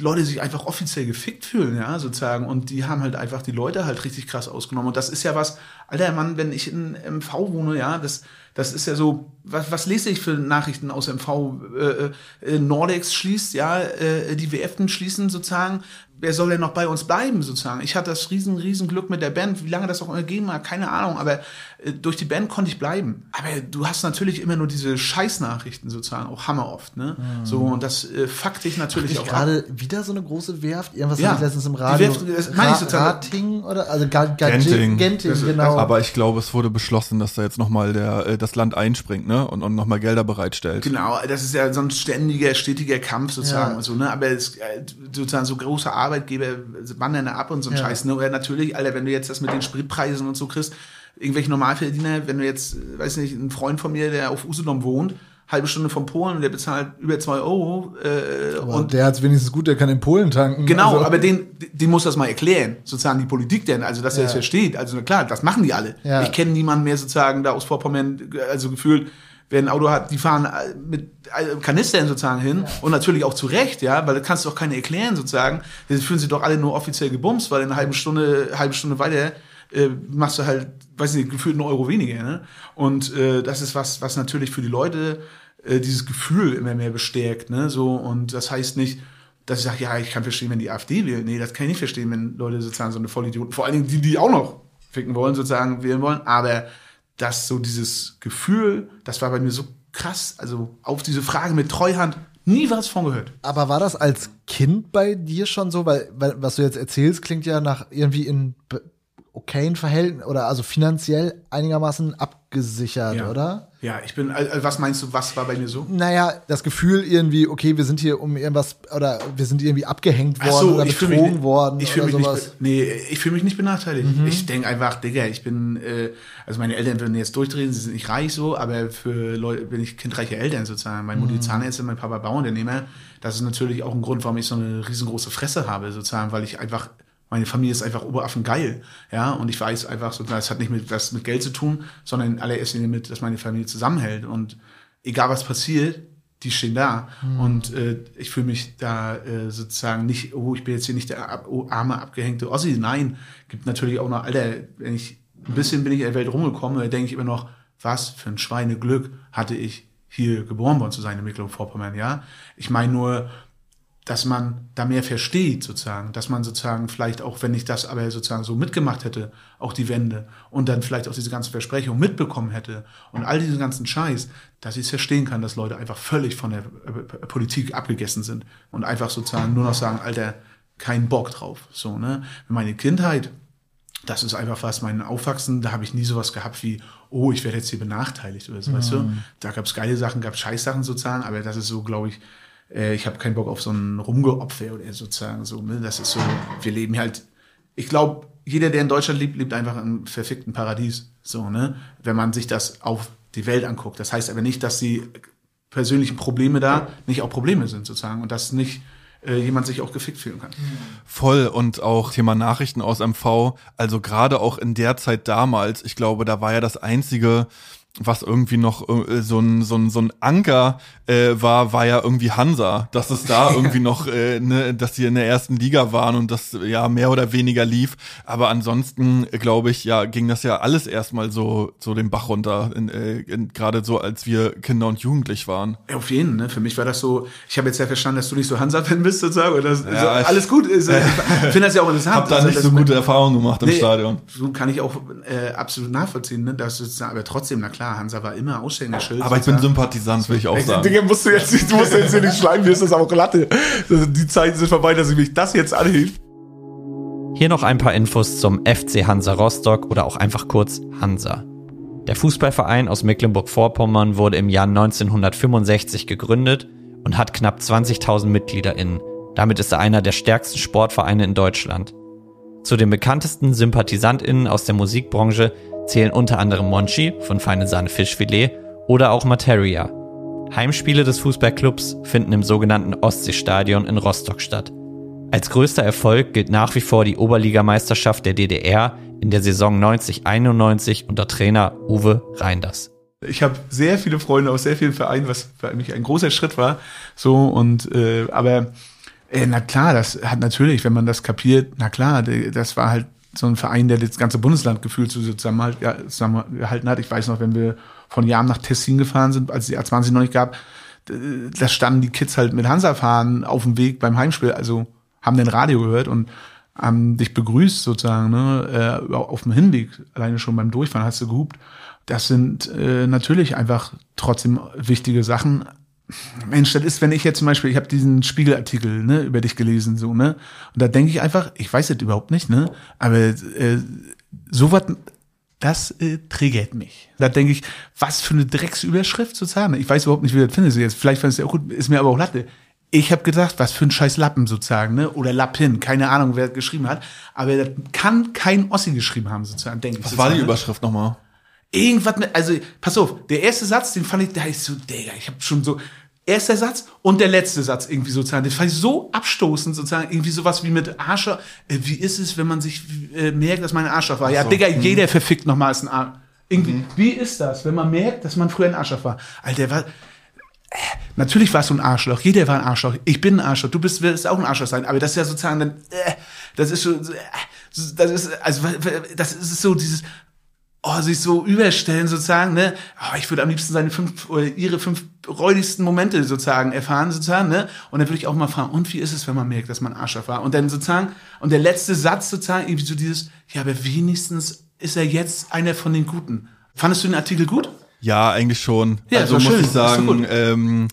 Leute sich einfach offiziell gefickt fühlen, ja, sozusagen. Und die haben halt einfach die Leute halt richtig krass ausgenommen. Und das ist ja was, alter Mann, wenn ich in MV wohne, ja, das, das ist ja so, was, was lese ich für Nachrichten aus MV? Äh, äh, Nordex schließt, ja, äh, die WFten schließen sozusagen. Wer soll denn noch bei uns bleiben, sozusagen? Ich hatte das riesen, riesen Glück mit der Band, wie lange das auch immer gegeben hat, keine Ahnung, aber äh, durch die Band konnte ich bleiben. Aber du hast natürlich immer nur diese Scheißnachrichten sozusagen, auch hammer oft, ne? Mhm. So, und das äh, fuckt dich natürlich auch gerade wieder so eine große Werft? Irgendwas Ja. habe ich letztens im Radio. Die Werft, das meine ich sozusagen. Rating oder? Also Ga Genting. Genting, Das genau. Aber ich glaube, es wurde beschlossen, dass da jetzt nochmal der, äh, das Land einspringt, ne? Und, und nochmal Gelder bereitstellt. Genau, das ist ja so ein ständiger, stetiger Kampf sozusagen Ja. und so, ne? Aber es, äh, sozusagen so große Arbeitgeber wandern da ab und so ein Ja. Scheiß, ne? Oder natürlich, Alter, wenn du jetzt das mit den Spritpreisen und so kriegst, irgendwelche Normalverdiener, wenn du jetzt, weiß nicht, ein Freund von mir, der auf Usedom wohnt, halbe Stunde vom Polen der bezahlt über zwei Euro äh, Aber und der hat's wenigstens gut, der kann in Polen tanken. Genau, Also- aber den, den muss das mal erklären, sozusagen die Politik denn, also dass er Ja. das versteht. Also klar, das machen die alle. Ja. Ich kenne niemanden mehr sozusagen da aus Vorpommern, also gefühlt, wer ein Auto hat, die fahren äh, mit äh, Kanistern sozusagen hin und natürlich auch zu Recht, ja, weil das kannst du doch keine erklären sozusagen. Die fühlen sich doch alle nur offiziell gebumst, weil in einer halben Stunde, halbe Stunde weiter äh, machst du halt, weiß nicht, gefühlt einen Euro weniger. Ne? Und äh, das ist was, was natürlich für die Leute äh, dieses Gefühl immer mehr bestärkt. Ne? So, und das heißt nicht, dass ich sage, ja, ich kann verstehen, wenn die AfD wählen. Nee, das kann ich nicht verstehen, wenn Leute sozusagen so eine Vollidioten, vor allen Dingen die, die auch noch ficken wollen, sozusagen wählen wollen. Aber dass so dieses Gefühl, das war bei mir so krass, also auf diese Frage mit Treuhand, nie was von gehört. Aber war das als Kind bei dir schon so? Weil, weil was du jetzt erzählst, klingt ja nach irgendwie in okayen Verhältnissen oder also finanziell einigermaßen abgesichert, Ja. oder? Ja, ich bin, also was meinst du, was war bei mir so? Naja, das Gefühl irgendwie, okay, wir sind hier um irgendwas oder wir sind irgendwie abgehängt worden so, oder mich, betrogen nicht- worden ich oder mich sowas. Mhm. nicht, nee, ich fühle mich nicht benachteiligt. Ich denke einfach, Digga, ich bin, äh, also meine Eltern würden jetzt durchdrehen, sie sind nicht reich so, aber für Leute bin ich kindreiche Eltern sozusagen. Meine Mhm. Mutter Zahnärztin, mein Papa Bauunternehmer. Das ist natürlich auch ein Grund, warum ich so eine riesengroße Fresse habe sozusagen, weil ich einfach meine Familie ist einfach oberaffen geil, ja, und ich weiß einfach so, das hat nicht mit was mit Geld zu tun, sondern in allererster Linie mit, dass meine Familie zusammenhält und egal was passiert, die stehen da und äh, ich fühle mich da äh, sozusagen nicht, oh, ich bin jetzt hier nicht der ab, oh, arme, abgehängte Ossi. Nein, gibt natürlich auch noch, Alter, wenn ich, ein bisschen bin ich in der Welt rumgekommen, da denke ich immer noch, was für ein Schweineglück hatte ich, hier geboren worden zu sein in Mecklenburg-Vorpommern, ja. Ich meine nur, dass man da mehr versteht, sozusagen, dass man sozusagen vielleicht auch, wenn ich das aber sozusagen so mitgemacht hätte, auch die Wende und dann vielleicht auch diese ganzen Versprechungen mitbekommen hätte und all diesen ganzen Scheiß, dass ich es verstehen kann, dass Leute einfach völlig von der äh, Politik abgegessen sind und einfach sozusagen nur noch sagen, Alter, kein Bock drauf, so, ne? Meine Kindheit, das ist einfach was, mein Aufwachsen, da habe ich nie sowas gehabt wie, oh, ich werde jetzt hier benachteiligt oder so, weißt du? Da gab es geile Sachen, gab Scheißsachen sozusagen, aber das ist so, glaube ich, äh, ich habe keinen Bock auf so ein Rumgeopfer oder sozusagen so, ne? Das ist so, wir leben halt, ich glaube, jeder, der in Deutschland lebt, lebt einfach im verfickten Paradies, so, ne? Wenn man sich das auf die Welt anguckt. Das heißt aber nicht, dass die persönlichen Probleme da nicht auch Probleme sind sozusagen und dass nicht äh, jemand sich auch gefickt fühlen kann. Voll und auch Thema Nachrichten aus MV, also gerade auch in der Zeit damals, ich glaube, da war ja das einzige, was irgendwie noch äh, so ein, so ein, so ein Anker äh, war, war ja irgendwie Hansa, dass es da irgendwie noch, äh, ne, dass die in der ersten Liga waren und das ja mehr oder weniger lief. Aber ansonsten, glaube ich, ja, ging das ja alles erstmal so, so den Bach runter, in, äh, in, gerade so, als wir Kinder und Jugendlich waren. Ja, auf jeden, ne? Für mich war das so, ich habe jetzt ja verstanden, dass du nicht so Hansa-Fan bist, sozusagen. Das, Ja, so, ich- alles gut. Ist, äh, ich finde das ja auch interessant. Hab da Also, nicht so gute Erfahrungen gemacht im Nee, Stadion. So kann ich auch äh, absolut nachvollziehen, ne? Das ist, aber trotzdem, na klar, Hansa war immer Aushängeschild. Aber ich bin. Sympathisant, will ich auch sagen. Digga, musst du jetzt, du musst jetzt hier nicht schleimen, mir ist das auch Latte. Also, Die Zeiten sind vorbei, dass ich mich das jetzt anhilft. Hier noch ein paar Infos zum FC Hansa Rostock oder auch einfach kurz Hansa. Der Fußballverein aus Mecklenburg-Vorpommern wurde im Jahr 1965 gegründet und hat knapp 20.000 MitgliederInnen. Damit ist er einer der stärksten Sportvereine in Deutschland. Zu den bekanntesten SympathisantInnen aus der Musikbranche zählen unter anderem Monchi von Feine Sahne Fischfilet oder auch Materia. Heimspiele des Fußballclubs finden im sogenannten Ostseestadion in Rostock statt. Als größter Erfolg gilt nach wie vor die Oberligameisterschaft der DDR in der Saison 90-91 unter Trainer Uwe Reinders. Ich habe sehr viele Freunde aus sehr vielen Vereinen, was für mich ein großer Schritt war. So und äh, aber äh, na klar, das hat natürlich, wenn man das kapiert, na klar, das war halt so ein Verein, der das ganze Bundesland gefühlt so zusammenhalt, ja, zusammengehalten hat. Ich weiß noch, wenn wir von Jahren nach Tessin gefahren sind, als es die A20 noch nicht gab, da standen die Kids halt mit Hansa-Fahren auf dem Weg beim Heimspiel, also haben den Radio gehört und haben dich begrüßt sozusagen, ne, äh, auf dem Hinweg, alleine schon beim Durchfahren hast du gehupt. Das sind äh, natürlich einfach trotzdem wichtige Sachen. Mensch, das ist, wenn ich jetzt zum Beispiel, ich habe diesen Spiegelartikel ne, über dich gelesen, so, ne? Und da denke ich einfach, ich weiß das überhaupt nicht, ne? Aber äh, sowas, das äh, triggert mich. Da denke ich, was für eine Drecksüberschrift sozusagen. Ich weiß überhaupt nicht, wie das findest du jetzt. Vielleicht findest du auch gut, ist mir aber auch Latte. Ich habe gedacht, was für ein scheiß Lappen sozusagen, ne? Oder Lappin, keine Ahnung, wer das geschrieben hat. Aber das kann kein Ossi geschrieben haben, sozusagen, denke ich. Was war die ne? Überschrift nochmal? Irgendwas mit, also, pass auf, der erste Satz, den fand ich, da ist so, Digga, ich habe schon so, erster Satz und der letzte Satz irgendwie sozusagen. Das fand ich so abstoßend sozusagen, irgendwie sowas wie mit Arschloch. Äh, wie ist es, wenn man sich äh, merkt, dass man ein Arschloch war? Ja, so. Digga, mhm. jeder verfickt nochmal ist ein Arschloch. Irgendwie, mhm. wie ist das, wenn man merkt, dass man früher ein Arschloch war? Alter, war, äh, natürlich warst du ein Arschloch. Jeder war ein Arschloch. Ich bin ein Arschloch. Du bist, wirst auch ein Arschloch sein. Aber das ist ja sozusagen, dann, äh, das ist so, äh, das ist, also, das ist so dieses, oh, sich so überstellen sozusagen, ne? Oh, ich würde am liebsten seine fünf oder ihre fünf räudigsten Momente sozusagen erfahren sozusagen, ne? Und dann würde ich auch mal fragen, und wie ist es, wenn man merkt, dass man Arschloch war? Und dann sozusagen und der letzte Satz sozusagen irgendwie so dieses, ja, aber wenigstens ist er jetzt einer von den Guten. Fandest du den Artikel gut? Ja, eigentlich schon. Ja, also muss schön. ich sagen, ähm,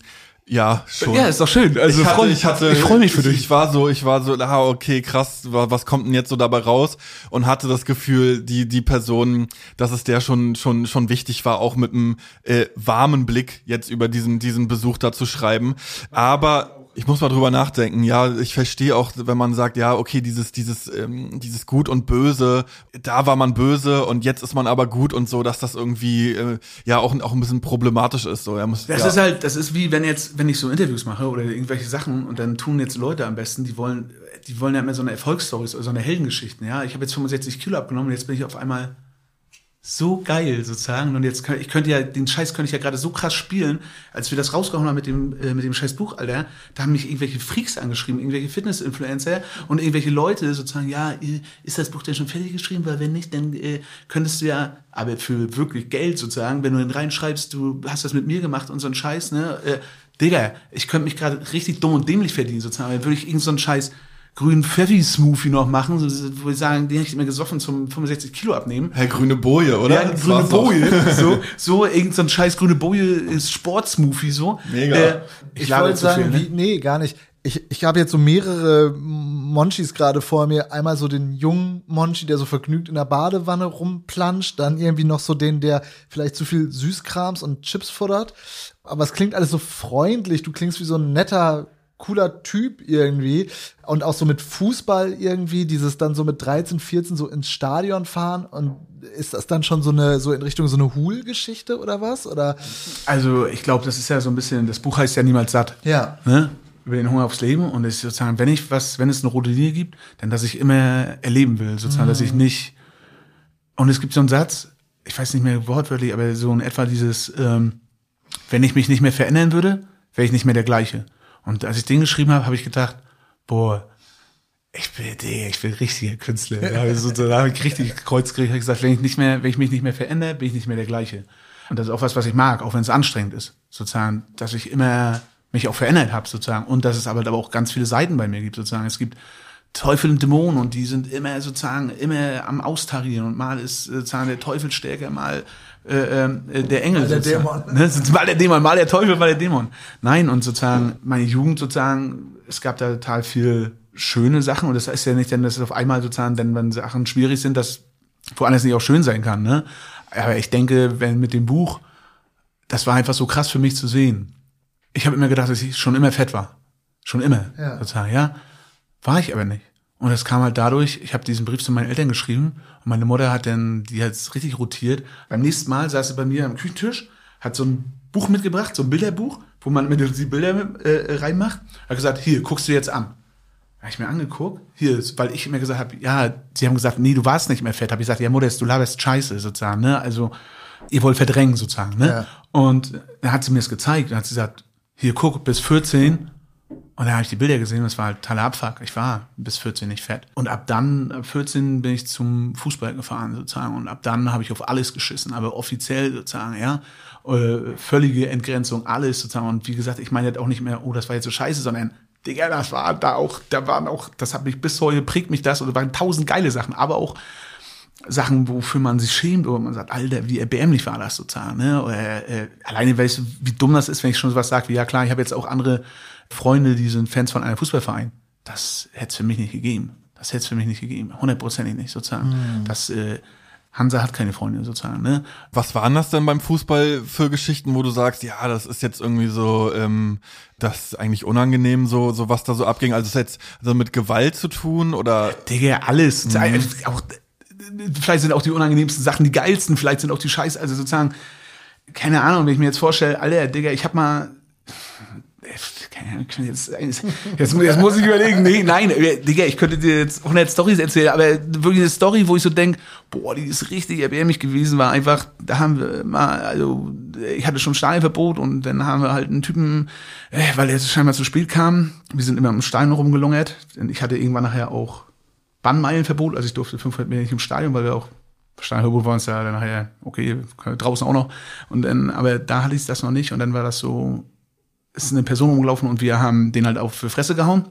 ja, schon. Ja, ist doch schön. Also ich, hatte, ich, hatte, ich freue mich für dich. Ich war so, ich war so, ah, okay, krass, was kommt denn jetzt so dabei raus? Und hatte das Gefühl, die die Person, dass es der schon schon schon wichtig war, auch mit einem äh, warmen Blick jetzt über diesen diesen Besuch da zu schreiben. Aber ich muss mal drüber nachdenken. Ja, ich verstehe auch, wenn man sagt, ja, okay, dieses, dieses, ähm, dieses Gut und Böse, da war man böse und jetzt ist man aber gut und so, dass das irgendwie äh, ja auch, auch ein bisschen problematisch ist. So, ja, muss, das ja. ist halt, das ist wie wenn jetzt, wenn ich so Interviews mache oder irgendwelche Sachen und dann tun jetzt Leute am besten, die wollen, die wollen ja immer so eine Erfolgsstories oder so eine Heldengeschichten. Ja, ich habe jetzt 65 Kilo abgenommen und jetzt bin ich auf einmal so geil sozusagen. Und jetzt ich könnte ja, den Scheiß könnte ich ja gerade so krass spielen, als wir das rausgehauen haben mit dem, äh, mit dem scheiß Buch, Alter. Da haben mich irgendwelche Freaks angeschrieben, irgendwelche Fitness-Influencer und irgendwelche Leute sozusagen, ja, äh, ist das Buch denn schon fertig geschrieben? Weil wenn nicht, dann äh, könntest du ja, aber für wirklich Geld sozusagen, wenn du dann reinschreibst, du hast das mit mir gemacht und so ein Scheiß, ne? Äh, Digga, ich könnte mich gerade richtig dumm und dämlich verdienen sozusagen. Dann würde ich irgend so einen Scheiß grünen Pfeffi-Smoothie noch machen, so, wo ich sagen, den hätte ich mir gesoffen zum 65 Kilo abnehmen. Herr grüne Boje, oder? Ja, grüne Boje. so, so irgend so ein scheiß grüne Boje ist Sportsmoothie so. Mega. Äh, ich, ich wollte sagen, viel, ne? wie, nee, gar nicht. Ich, ich habe jetzt so mehrere Monchis gerade vor mir. Einmal so den jungen Monchi, der so vergnügt in der Badewanne rumplanscht. Dann irgendwie noch so den, der vielleicht zu viel Süßkrams und Chips futtert. Aber es klingt alles so freundlich. Du klingst wie so ein netter cooler Typ irgendwie und auch so mit Fußball irgendwie, dieses dann so mit 13, 14 so ins Stadion fahren und ist das dann schon so eine so in Richtung so eine Hul-Geschichte oder was oder? Also ich glaube, das ist ja so ein bisschen, das Buch heißt ja niemals satt. Ja. Ne? Über den Hunger aufs Leben und es ist sozusagen, wenn ich was, wenn es eine rote Linie gibt, dann dass ich immer erleben will, sozusagen, mhm. dass ich nicht und es gibt so einen Satz, ich weiß nicht mehr wortwörtlich, aber so in etwa dieses, ähm, wenn ich mich nicht mehr verändern würde, wäre ich nicht mehr der gleiche. Und als ich den geschrieben habe, habe ich gedacht, boah, ich bin, ich bin richtiger Künstler. Da habe ich, so, da ich richtig Kreuz gekriegt, habe gesagt, wenn ich nicht mehr, wenn ich mich nicht mehr verändere, bin ich nicht mehr der gleiche. Und das ist auch was, was ich mag, auch wenn es anstrengend ist, sozusagen, dass ich immer mich auch verändert habe, sozusagen, und dass es aber, aber auch ganz viele Seiten bei mir gibt, sozusagen. Es gibt Teufel und Dämonen und die sind immer sozusagen immer am Austarieren und mal ist sozusagen der Teufel stärker, mal äh, äh, der Engel. Mal der Dämon. Ne? Mal der Dämon, mal der Teufel, mal der Dämon. Nein, und sozusagen meine Jugend sozusagen, es gab da total viel schöne Sachen und das ist ja nicht, denn das ist auf einmal sozusagen, denn wenn Sachen schwierig sind, dass woanders nicht auch schön sein kann. Ne? Aber ich denke, wenn mit dem Buch, das war einfach so krass für mich zu sehen. Ich habe immer gedacht, dass ich schon immer fett war. Schon immer, ja. sozusagen, ja. War ich aber nicht. Und das kam halt dadurch, ich habe diesen Brief zu meinen Eltern geschrieben und meine Mutter hat dann, die hat richtig rotiert. Beim nächsten Mal saß sie bei mir am Küchentisch, hat so ein Buch mitgebracht, so ein Bilderbuch wo man mit die Bilder äh, reinmacht. Er hat gesagt, hier, guckst du jetzt an. Habe ich mir angeguckt, hier, weil ich immer gesagt habe, ja, sie haben gesagt, nee, du warst nicht mehr fett. Habe ich gesagt, ja, Modest, du laberst Scheiße sozusagen, ne? Also ihr wollt verdrängen sozusagen, ne? Ja. Und dann hat sie mir das gezeigt, dann hat sie gesagt, hier guck, bis 14. Und dann habe ich die Bilder gesehen, das war halt totaler Abfuck. Ich war bis 14 nicht fett. Und ab dann, ab 14 bin ich zum Fußball gefahren sozusagen. Und ab dann habe ich auf alles geschissen, aber offiziell sozusagen, ja. Äh, völlige Entgrenzung, alles sozusagen. Und wie gesagt, ich meine jetzt auch nicht mehr, oh, das war jetzt so scheiße, sondern Digga, das war da auch, da waren auch, das hat mich bis heute prägt mich das und da waren tausend geile Sachen, aber auch Sachen, wofür man sich schämt, oder man sagt, Alter, wie erbärmlich war das sozusagen, ne? Oder äh, alleine weißt du, wie dumm das ist, wenn ich schon sowas sage, wie ja klar, ich habe jetzt auch andere Freunde, die sind Fans von einem Fußballverein. Das hätte es für mich nicht gegeben. Das hätte es für mich nicht gegeben. Hundertprozentig nicht, sozusagen. Das äh, Hansa hat keine Freunde sozusagen, ne? Was waren das denn beim Fußball für Geschichten, wo du sagst, ja, das ist jetzt irgendwie so, ähm, das ist eigentlich unangenehm, so, so was da so abging. Also hat jetzt also mit Gewalt zu tun oder Digga, alles. Auch, vielleicht sind auch die unangenehmsten Sachen die geilsten, vielleicht sind auch die Scheiß, also sozusagen, keine Ahnung, wenn ich mir jetzt vorstelle, Alter, Digga, ich hab mal, kann jetzt, jetzt, jetzt muss ich überlegen, nee, nein, Digga, ich könnte dir jetzt 100 Stories erzählen, aber wirklich eine Story, wo ich so denk, boah, die ist richtig erbärmlich gewesen, war einfach, da haben wir mal, also, ich hatte schon Stadionverbot und dann haben wir halt einen Typen, äh, weil er scheinbar zu spät kam, wir sind immer am Stein rumgelungert, ich hatte irgendwann nachher auch Bannmeilenverbot, also ich durfte 500 Meter nicht im Stadion, weil wir auch Stadionverbot waren. Es ja dann nachher, okay, draußen auch noch. Und dann, aber da hatte ich das noch nicht. Und dann war das so, ist eine Person rumgelaufen und wir haben den halt auf für Fresse gehauen,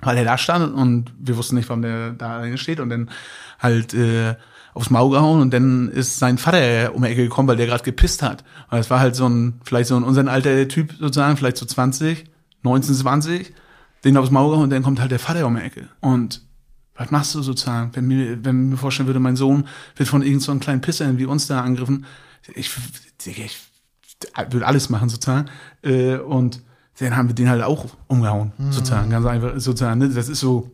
weil er da stand und wir wussten nicht, warum der da steht und dann halt äh, aufs Maul gehauen und dann ist sein Vater um die Ecke gekommen, weil der gerade gepisst hat. Und es war halt so ein, vielleicht so ein unseren alter Typ sozusagen, vielleicht so 20, 19, 20, den aufs Maul gehauen und dann kommt halt der Vater um die Ecke. Und was machst du sozusagen, wenn mir, wenn mir vorstellen würde, mein Sohn wird von irgend so einem kleinen Pisser wie uns da angegriffen, ich, Digga, ich würde alles machen sozusagen. Äh, und dann haben wir den halt auch umgehauen, sozusagen, ganz einfach, sozusagen. Ne? Das ist so,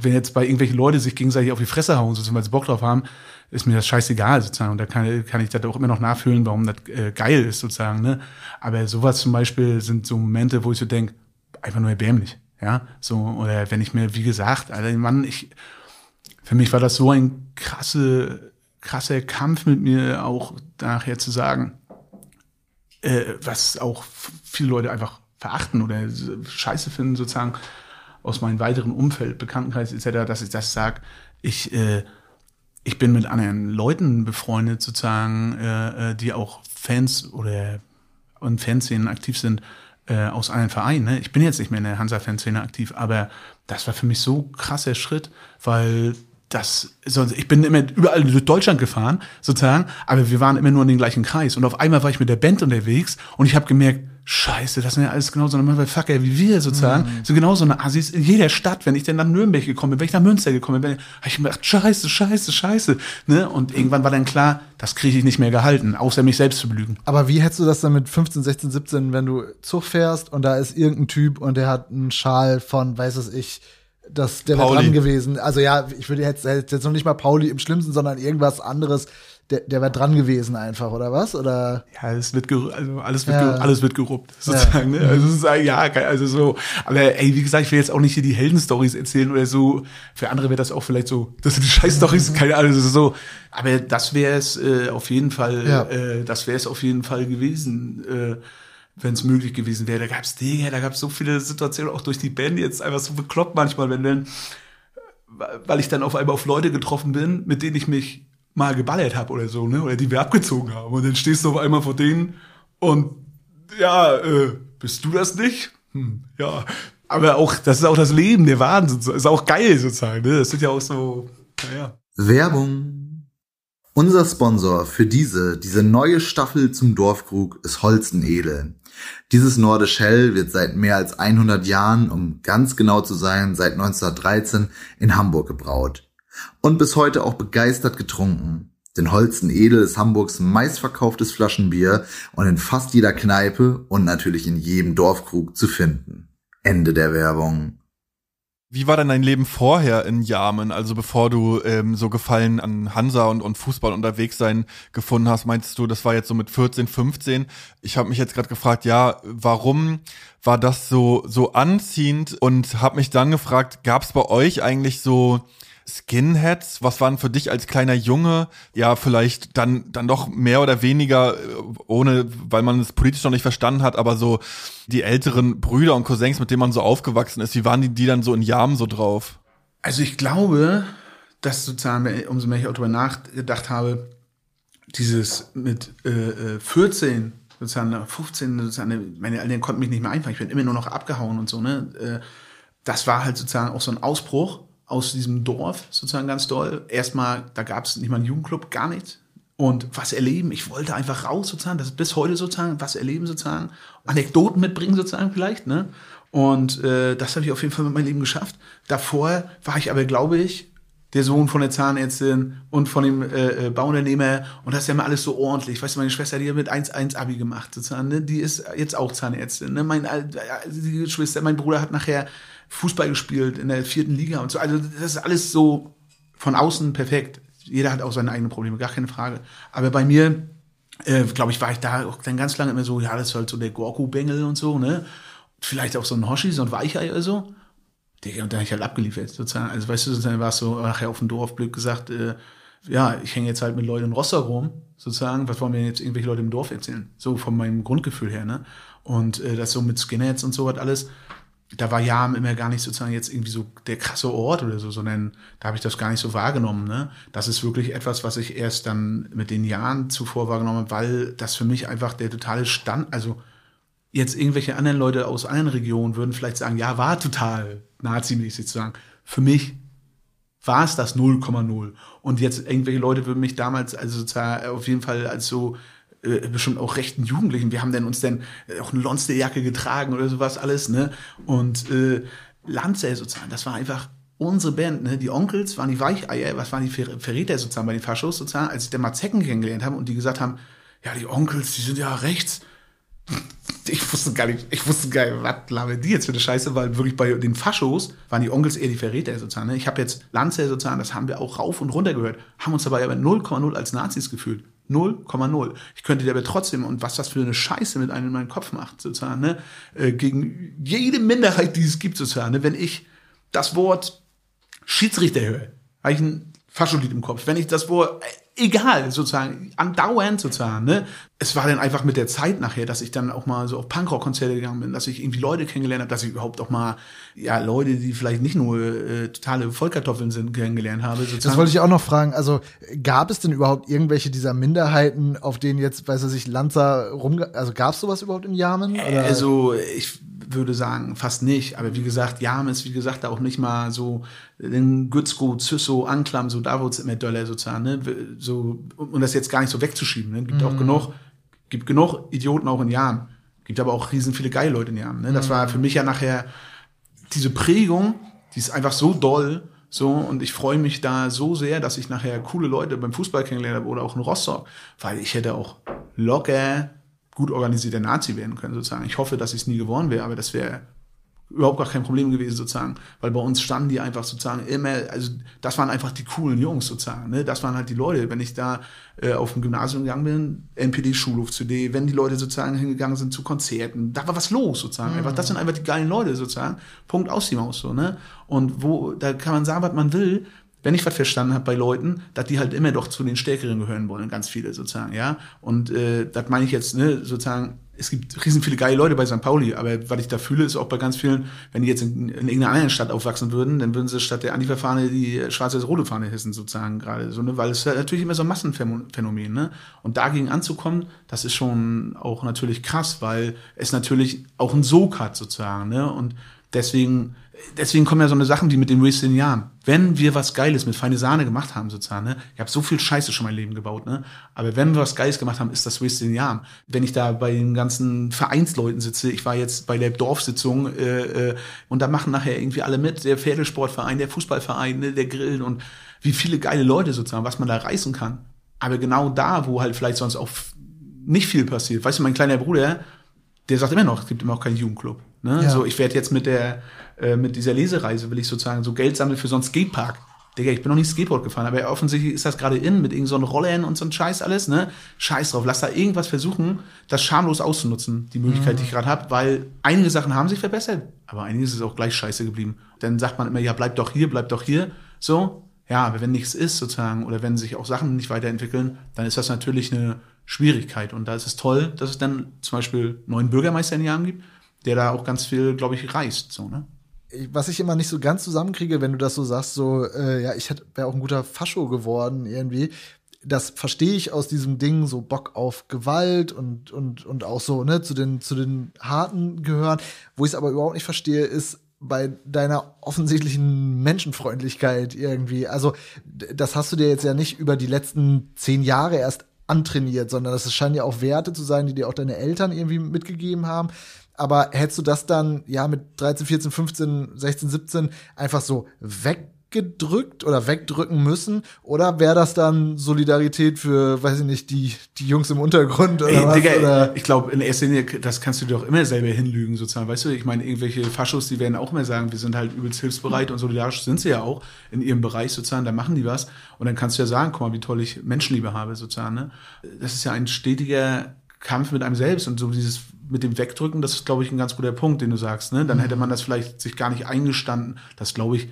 wenn jetzt bei irgendwelchen Leute sich gegenseitig auf die Fresse hauen, sozusagen, weil sie Bock drauf haben, ist mir das scheißegal, sozusagen. Und da kann, kann ich das auch immer noch nachfühlen, warum das äh, geil ist, sozusagen. Ne? Aber sowas zum Beispiel sind so Momente, wo ich so denk, einfach nur erbärmlich. Ja, so, oder wenn ich mir, wie gesagt, Alter, Mann, ich, für mich war das so ein krasse, krasser Kampf mit mir, auch nachher zu sagen, äh, was auch viele Leute einfach verachten oder scheiße finden, sozusagen, aus meinem weiteren Umfeld, Bekanntenkreis etc., dass ich das sage, ich, äh, ich bin mit anderen Leuten befreundet, sozusagen, äh, äh, die auch Fans oder und Fanszenen aktiv sind, äh, aus einem Verein. Ne? Ich bin jetzt nicht mehr in der Hansa-Fanszene aktiv, aber das war für mich so krasser Schritt, weil das, sonst, ich bin immer überall durch Deutschland gefahren, sozusagen, aber wir waren immer nur in den gleichen Kreis. Und auf einmal war ich mit der Band unterwegs und ich habe gemerkt, Scheiße, das sind ja alles genau so eine Motherfucker wie wir sozusagen. Mhm. So genau so eine Assis in jeder Stadt. Wenn ich denn nach Nürnberg gekommen bin, wenn ich nach Münster gekommen bin, habe ich mir gedacht, scheiße, scheiße, scheiße. Ne? Und irgendwann war dann klar, das kriege ich nicht mehr gehalten, außer mich selbst zu belügen. Aber wie hättest du das dann mit 15, 16, 17, wenn du Zug fährst und da ist irgendein Typ und der hat einen Schal von, weiß es ich, das, der wäre dran gewesen. Also ja, ich würde jetzt, jetzt noch nicht mal Pauli im Schlimmsten, sondern irgendwas anderes. Der, der wäre dran gewesen einfach, oder was? Oder? Ja, es wird also alles wird, Ja. alles wird geruppt, sozusagen. Ne? Also es ist äh, ja, also so. Aber ey, wie gesagt, ich will jetzt auch nicht hier die Heldenstories erzählen oder so. Für andere wäre das auch vielleicht so, das sind die Scheißstories, keine Ahnung, das ist so. Aber das wäre es äh, auf jeden Fall, Ja. äh, das wäre es auf jeden Fall gewesen. Äh, wenn es möglich gewesen wäre. Da gab's Dinge, da gab's so viele Situationen, auch durch die Band jetzt einfach so bekloppt manchmal, wenn dann, weil ich dann auf einmal auf Leute getroffen bin, mit denen ich mich mal geballert habe oder so, ne? Oder die wir abgezogen haben. Und dann stehst du auf einmal vor denen und ja, äh, bist du das nicht? Hm, ja. Aber auch, das ist auch das Leben, der Wahnsinn. Ist auch geil sozusagen, ne? Das sind ja auch so, naja. Werbung. Unser Sponsor für diese, diese neue Staffel zum Dorfkrug ist Holsten Edel. Dieses Nordisch Hell wird seit mehr als 100 Jahren, um ganz genau zu sein, seit 1913 in Hamburg gebraut. Und bis heute auch begeistert getrunken. Denn Holsten Edel ist Hamburgs meistverkauftes Flaschenbier und in fast jeder Kneipe und natürlich in jedem Dorfkrug zu finden. Ende der Werbung. Wie war denn dein Leben vorher in Yamen? Also bevor du ähm, so Gefallen an Hansa und, und Fußball unterwegs sein gefunden hast, meinst du, das war jetzt so mit 14, 15? Ich habe mich jetzt gerade gefragt, ja, warum war das so so anziehend? Und habe mich dann gefragt, gab es bei euch eigentlich so Skinheads? Was waren für dich als kleiner Junge, ja, vielleicht dann, dann doch mehr oder weniger, äh, ohne, weil man es politisch noch nicht verstanden hat, aber so die älteren Brüder und Cousins, mit denen man so aufgewachsen ist, wie waren die, die dann so in Jahren so drauf? Also ich glaube, dass sozusagen, umso mehr ich auch darüber nachgedacht habe, dieses mit äh, 14, äh, sozusagen 15, sozusagen, meine Eltern konnten mich nicht mehr einfangen, ich bin immer nur noch abgehauen und so, ne? Äh, das war halt sozusagen auch so ein Ausbruch aus diesem Dorf sozusagen ganz doll. Erstmal, da gab es nicht mal einen Jugendclub, gar nichts. Und was erleben, ich wollte einfach raus sozusagen, das ist bis heute sozusagen, was erleben sozusagen, Anekdoten mitbringen sozusagen vielleicht, ne? Und äh, das habe ich auf jeden Fall mit meinem Leben geschafft. Davor war ich aber, glaube ich, der Sohn von der Zahnärztin und von dem äh, äh Bauunternehmer und das ist ja immer alles so ordentlich. Weißt du, meine Schwester, die hat mit 1-1 Abi gemacht, sozusagen, ne? die ist jetzt auch Zahnärztin. Ne? Mein, äh, die Geschwister, mein Bruder hat nachher Fußball gespielt in der vierten Liga und so. Also das ist alles so von außen perfekt. Jeder hat auch seine eigenen Probleme, gar keine Frage. Aber bei mir, äh, glaube ich, war ich da auch dann ganz lange immer so, ja, das ist halt so der Gorku-Bengel und so, ne? Vielleicht auch so ein Hoshi, so ein Weichei oder so. Digga, und da habe ich halt abgeliefert, sozusagen. Also, weißt du, sozusagen war es so, nachher auf dem Dorf, blöd gesagt, äh, ja, ich hänge jetzt halt mit Leuten in Rostock rum, sozusagen. Was wollen mir jetzt irgendwelche Leute im Dorf erzählen? So von meinem Grundgefühl her, ne? Und äh, das so mit Skinheads und so was alles da war Jam immer gar nicht sozusagen jetzt irgendwie so der krasse Ort oder so, sondern da habe ich das gar nicht so wahrgenommen. Ne? Das ist wirklich etwas, was ich erst dann mit den Jahren zuvor wahrgenommen habe, weil das für mich einfach der totale Stand, also jetzt irgendwelche anderen Leute aus anderen Regionen würden vielleicht sagen, ja, war total nazimäßig zu sagen. Für mich war es das 0,0. Und jetzt irgendwelche Leute würden mich damals also sozusagen auf jeden Fall als so äh, bestimmt auch rechten Jugendlichen. Wir haben denn uns denn äh, auch eine Lonsterjacke getragen oder sowas alles, ne? Und äh, Lanze sozusagen, das war einfach unsere Band, ne? Die Onkels waren die Weicheier, was waren die Ver Verräter sozusagen bei den Faschos sozusagen, als ich dann mal Zecken kennengelernt habe und die gesagt haben, ja, die Onkels, die sind ja rechts. Ich wusste gar nicht, ich wusste gar nicht, was labern die jetzt für eine Scheiße, weil wirklich bei den Faschos waren die Onkels eher die Verräter sozusagen. Ne? Ich habe jetzt Lanze sozusagen, das haben wir auch rauf und runter gehört, haben uns dabei aber 0,0 als Nazis gefühlt. 0,0. Ich könnte dir aber trotzdem, und was das für eine Scheiße mit einem in meinem Kopf macht, sozusagen, ne, äh, gegen jede Minderheit, die es gibt, sozusagen, ne, wenn ich das Wort Schiedsrichter höre, habe ich ein Fascholied im Kopf. Wenn ich das Wort egal, sozusagen, andauernd sozusagen, ne? Es war dann einfach mit der Zeit nachher, dass ich dann auch mal so auf Punkrock-Konzerte gegangen bin, dass ich irgendwie Leute kennengelernt habe, dass ich überhaupt auch mal, ja, Leute, die vielleicht nicht nur äh, totale Vollkartoffeln sind, kennengelernt habe. Sozusagen. Das wollte ich auch noch fragen. Also, gab es denn überhaupt irgendwelche dieser Minderheiten, auf denen jetzt, weiß ich, Lanza rum, also gab es sowas überhaupt im Yamen? Oder? Also, ich würde sagen, fast nicht. Aber wie gesagt, Jam ist, wie gesagt, auch nicht mal so den Gützko, Züsso, Anklam, so da wird's immer doller sozusagen, ne? So, um das jetzt gar nicht so wegzuschieben. Ne? Gibt mhm. auch genug, gibt genug Idioten auch in Jam. Gibt aber auch riesen viele geile Leute in Jam. Ne? Das mhm. war für mich ja nachher diese Prägung, die ist einfach so doll, so, und ich freue mich da so sehr, dass ich nachher coole Leute beim Fußball kennengelernt habe oder auch in Rostock, weil ich hätte auch locker gut organisierter Nazi werden können, sozusagen. Ich hoffe, dass ich es nie geworden wäre, aber das wäre überhaupt gar kein Problem gewesen, sozusagen. Weil bei uns standen die einfach sozusagen immer, also das waren einfach die coolen Jungs sozusagen. Ne? Das waren halt die Leute. Wenn ich da äh, auf dem Gymnasium gegangen bin, NPD, Schulhof CD, wenn die Leute sozusagen hingegangen sind zu Konzerten, da war was los sozusagen. Mhm. Einfach, das sind einfach die geilen Leute sozusagen. Punkt aus die Maus so, ne? Und wo, da kann man sagen, was man will, wenn ich was verstanden habe bei Leuten, dass die halt immer doch zu den Stärkeren gehören wollen, ganz viele sozusagen, ja. Und äh, das meine ich jetzt, ne, sozusagen, es gibt riesen viele geile Leute bei St. Pauli, aber was ich da fühle, ist auch bei ganz vielen, wenn die jetzt in, in irgendeiner anderen Stadt aufwachsen würden, dann würden sie statt der Antifa-Fahne die schwarze-rote Fahne hissen, sozusagen gerade. So, ne? Weil es ist natürlich immer so ein Massenphänomen, ne? Und dagegen anzukommen, das ist schon auch natürlich krass, weil es natürlich auch einen Sog hat, sozusagen, ne? Und deswegen deswegen kommen ja so eine Sachen wie mit den Wasted Jahren. Wenn wir was Geiles mit feine Sahne gemacht haben, sozusagen, ne? Ich habe so viel Scheiße schon mein Leben gebaut, ne? Aber wenn wir was Geiles gemacht haben, ist das Wasted Jahren. Wenn ich da bei den ganzen Vereinsleuten sitze, ich war jetzt bei der Dorfsitzung äh, äh, und da machen nachher irgendwie alle mit, der Pferdesportverein, der Fußballverein, ne, der Grillen und wie viele geile Leute sozusagen, was man da reißen kann. Aber genau da, wo halt vielleicht sonst auch nicht viel passiert. Weißt du, mein kleiner Bruder, der sagt immer noch, es gibt immer auch keinen Jugendclub. Ne? Ja. So, ich werde jetzt mit der, äh, mit dieser Lesereise will ich sozusagen so Geld sammeln für so einen Skatepark. Digga, ich bin noch nicht Skateboard gefahren, aber offensichtlich ist das gerade in mit irgend so einem Rollern und so ein Scheiß alles, ne? Scheiß drauf, lass da irgendwas versuchen, das schamlos auszunutzen, die Möglichkeit, die ich gerade habe, weil einige Sachen haben sich verbessert, aber einiges ist auch gleich scheiße geblieben. Dann sagt man immer, ja, bleib doch hier, bleib doch hier, so. Ja, aber wenn nichts ist sozusagen oder wenn sich auch Sachen nicht weiterentwickeln, dann ist das natürlich eine Schwierigkeit und da ist es toll, dass es dann zum Beispiel einen neuen Bürgermeister in Jahren gibt, der da auch ganz viel, glaube ich, reißt, so, ne? Was ich immer nicht so ganz zusammenkriege, wenn du das so sagst, so, äh, ja, ich wäre auch ein guter Fascho geworden irgendwie. Das verstehe ich aus diesem Ding, so Bock auf Gewalt und, und, und auch so, ne, zu den, zu den Harten gehören. Wo ich es aber überhaupt nicht verstehe, ist bei deiner offensichtlichen Menschenfreundlichkeit irgendwie. Also, das hast du dir jetzt ja nicht über die letzten zehn Jahre erst antrainiert, sondern das scheinen ja auch Werte zu sein, die dir auch deine Eltern irgendwie mitgegeben haben. Aber hättest du das dann ja mit 13, 14, 15, 16, 17 einfach so weggedrückt oder wegdrücken müssen? Oder wäre das dann Solidarität für, weiß ich nicht, die, die Jungs im Untergrund oder Ey, was? Digga, oder? ich glaube, in erster Linie, das kannst du dir doch immer selber hinlügen, sozusagen. Weißt du, ich meine, irgendwelche Faschos, die werden auch immer sagen, wir sind halt übelst hilfsbereit und solidarisch sind sie ja auch in ihrem Bereich sozusagen, da machen die was. Und dann kannst du ja sagen, guck mal, wie toll ich Menschenliebe habe, sozusagen. Ne? Das ist ja ein stetiger Kampf mit einem selbst und so dieses mit dem Wegdrücken, das ist, glaube ich, ein ganz guter Punkt, den du sagst. Ne? Dann hätte man das vielleicht sich gar nicht eingestanden. Das, glaube ich,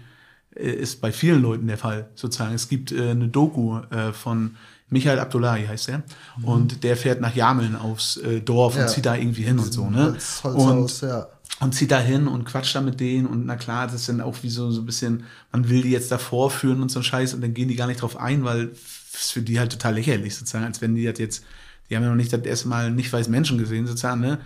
äh, ist bei vielen Leuten der Fall, sozusagen. Es gibt äh, eine Doku äh, von Michael Abdullahi, heißt der. Und der fährt nach Jameln aufs äh, Dorf Ja. und zieht da irgendwie hin und so, ne? Holz, Holzhaus, und, ja. und zieht da hin und quatscht da mit denen und na klar, das ist dann auch wie so, so ein bisschen, man will die jetzt da vorführen und so ein Scheiß und dann gehen die gar nicht drauf ein, weil es für die halt total lächerlich sozusagen, als wenn die das jetzt, die haben ja noch nicht das erste Mal nicht weiß Menschen gesehen sozusagen, ne?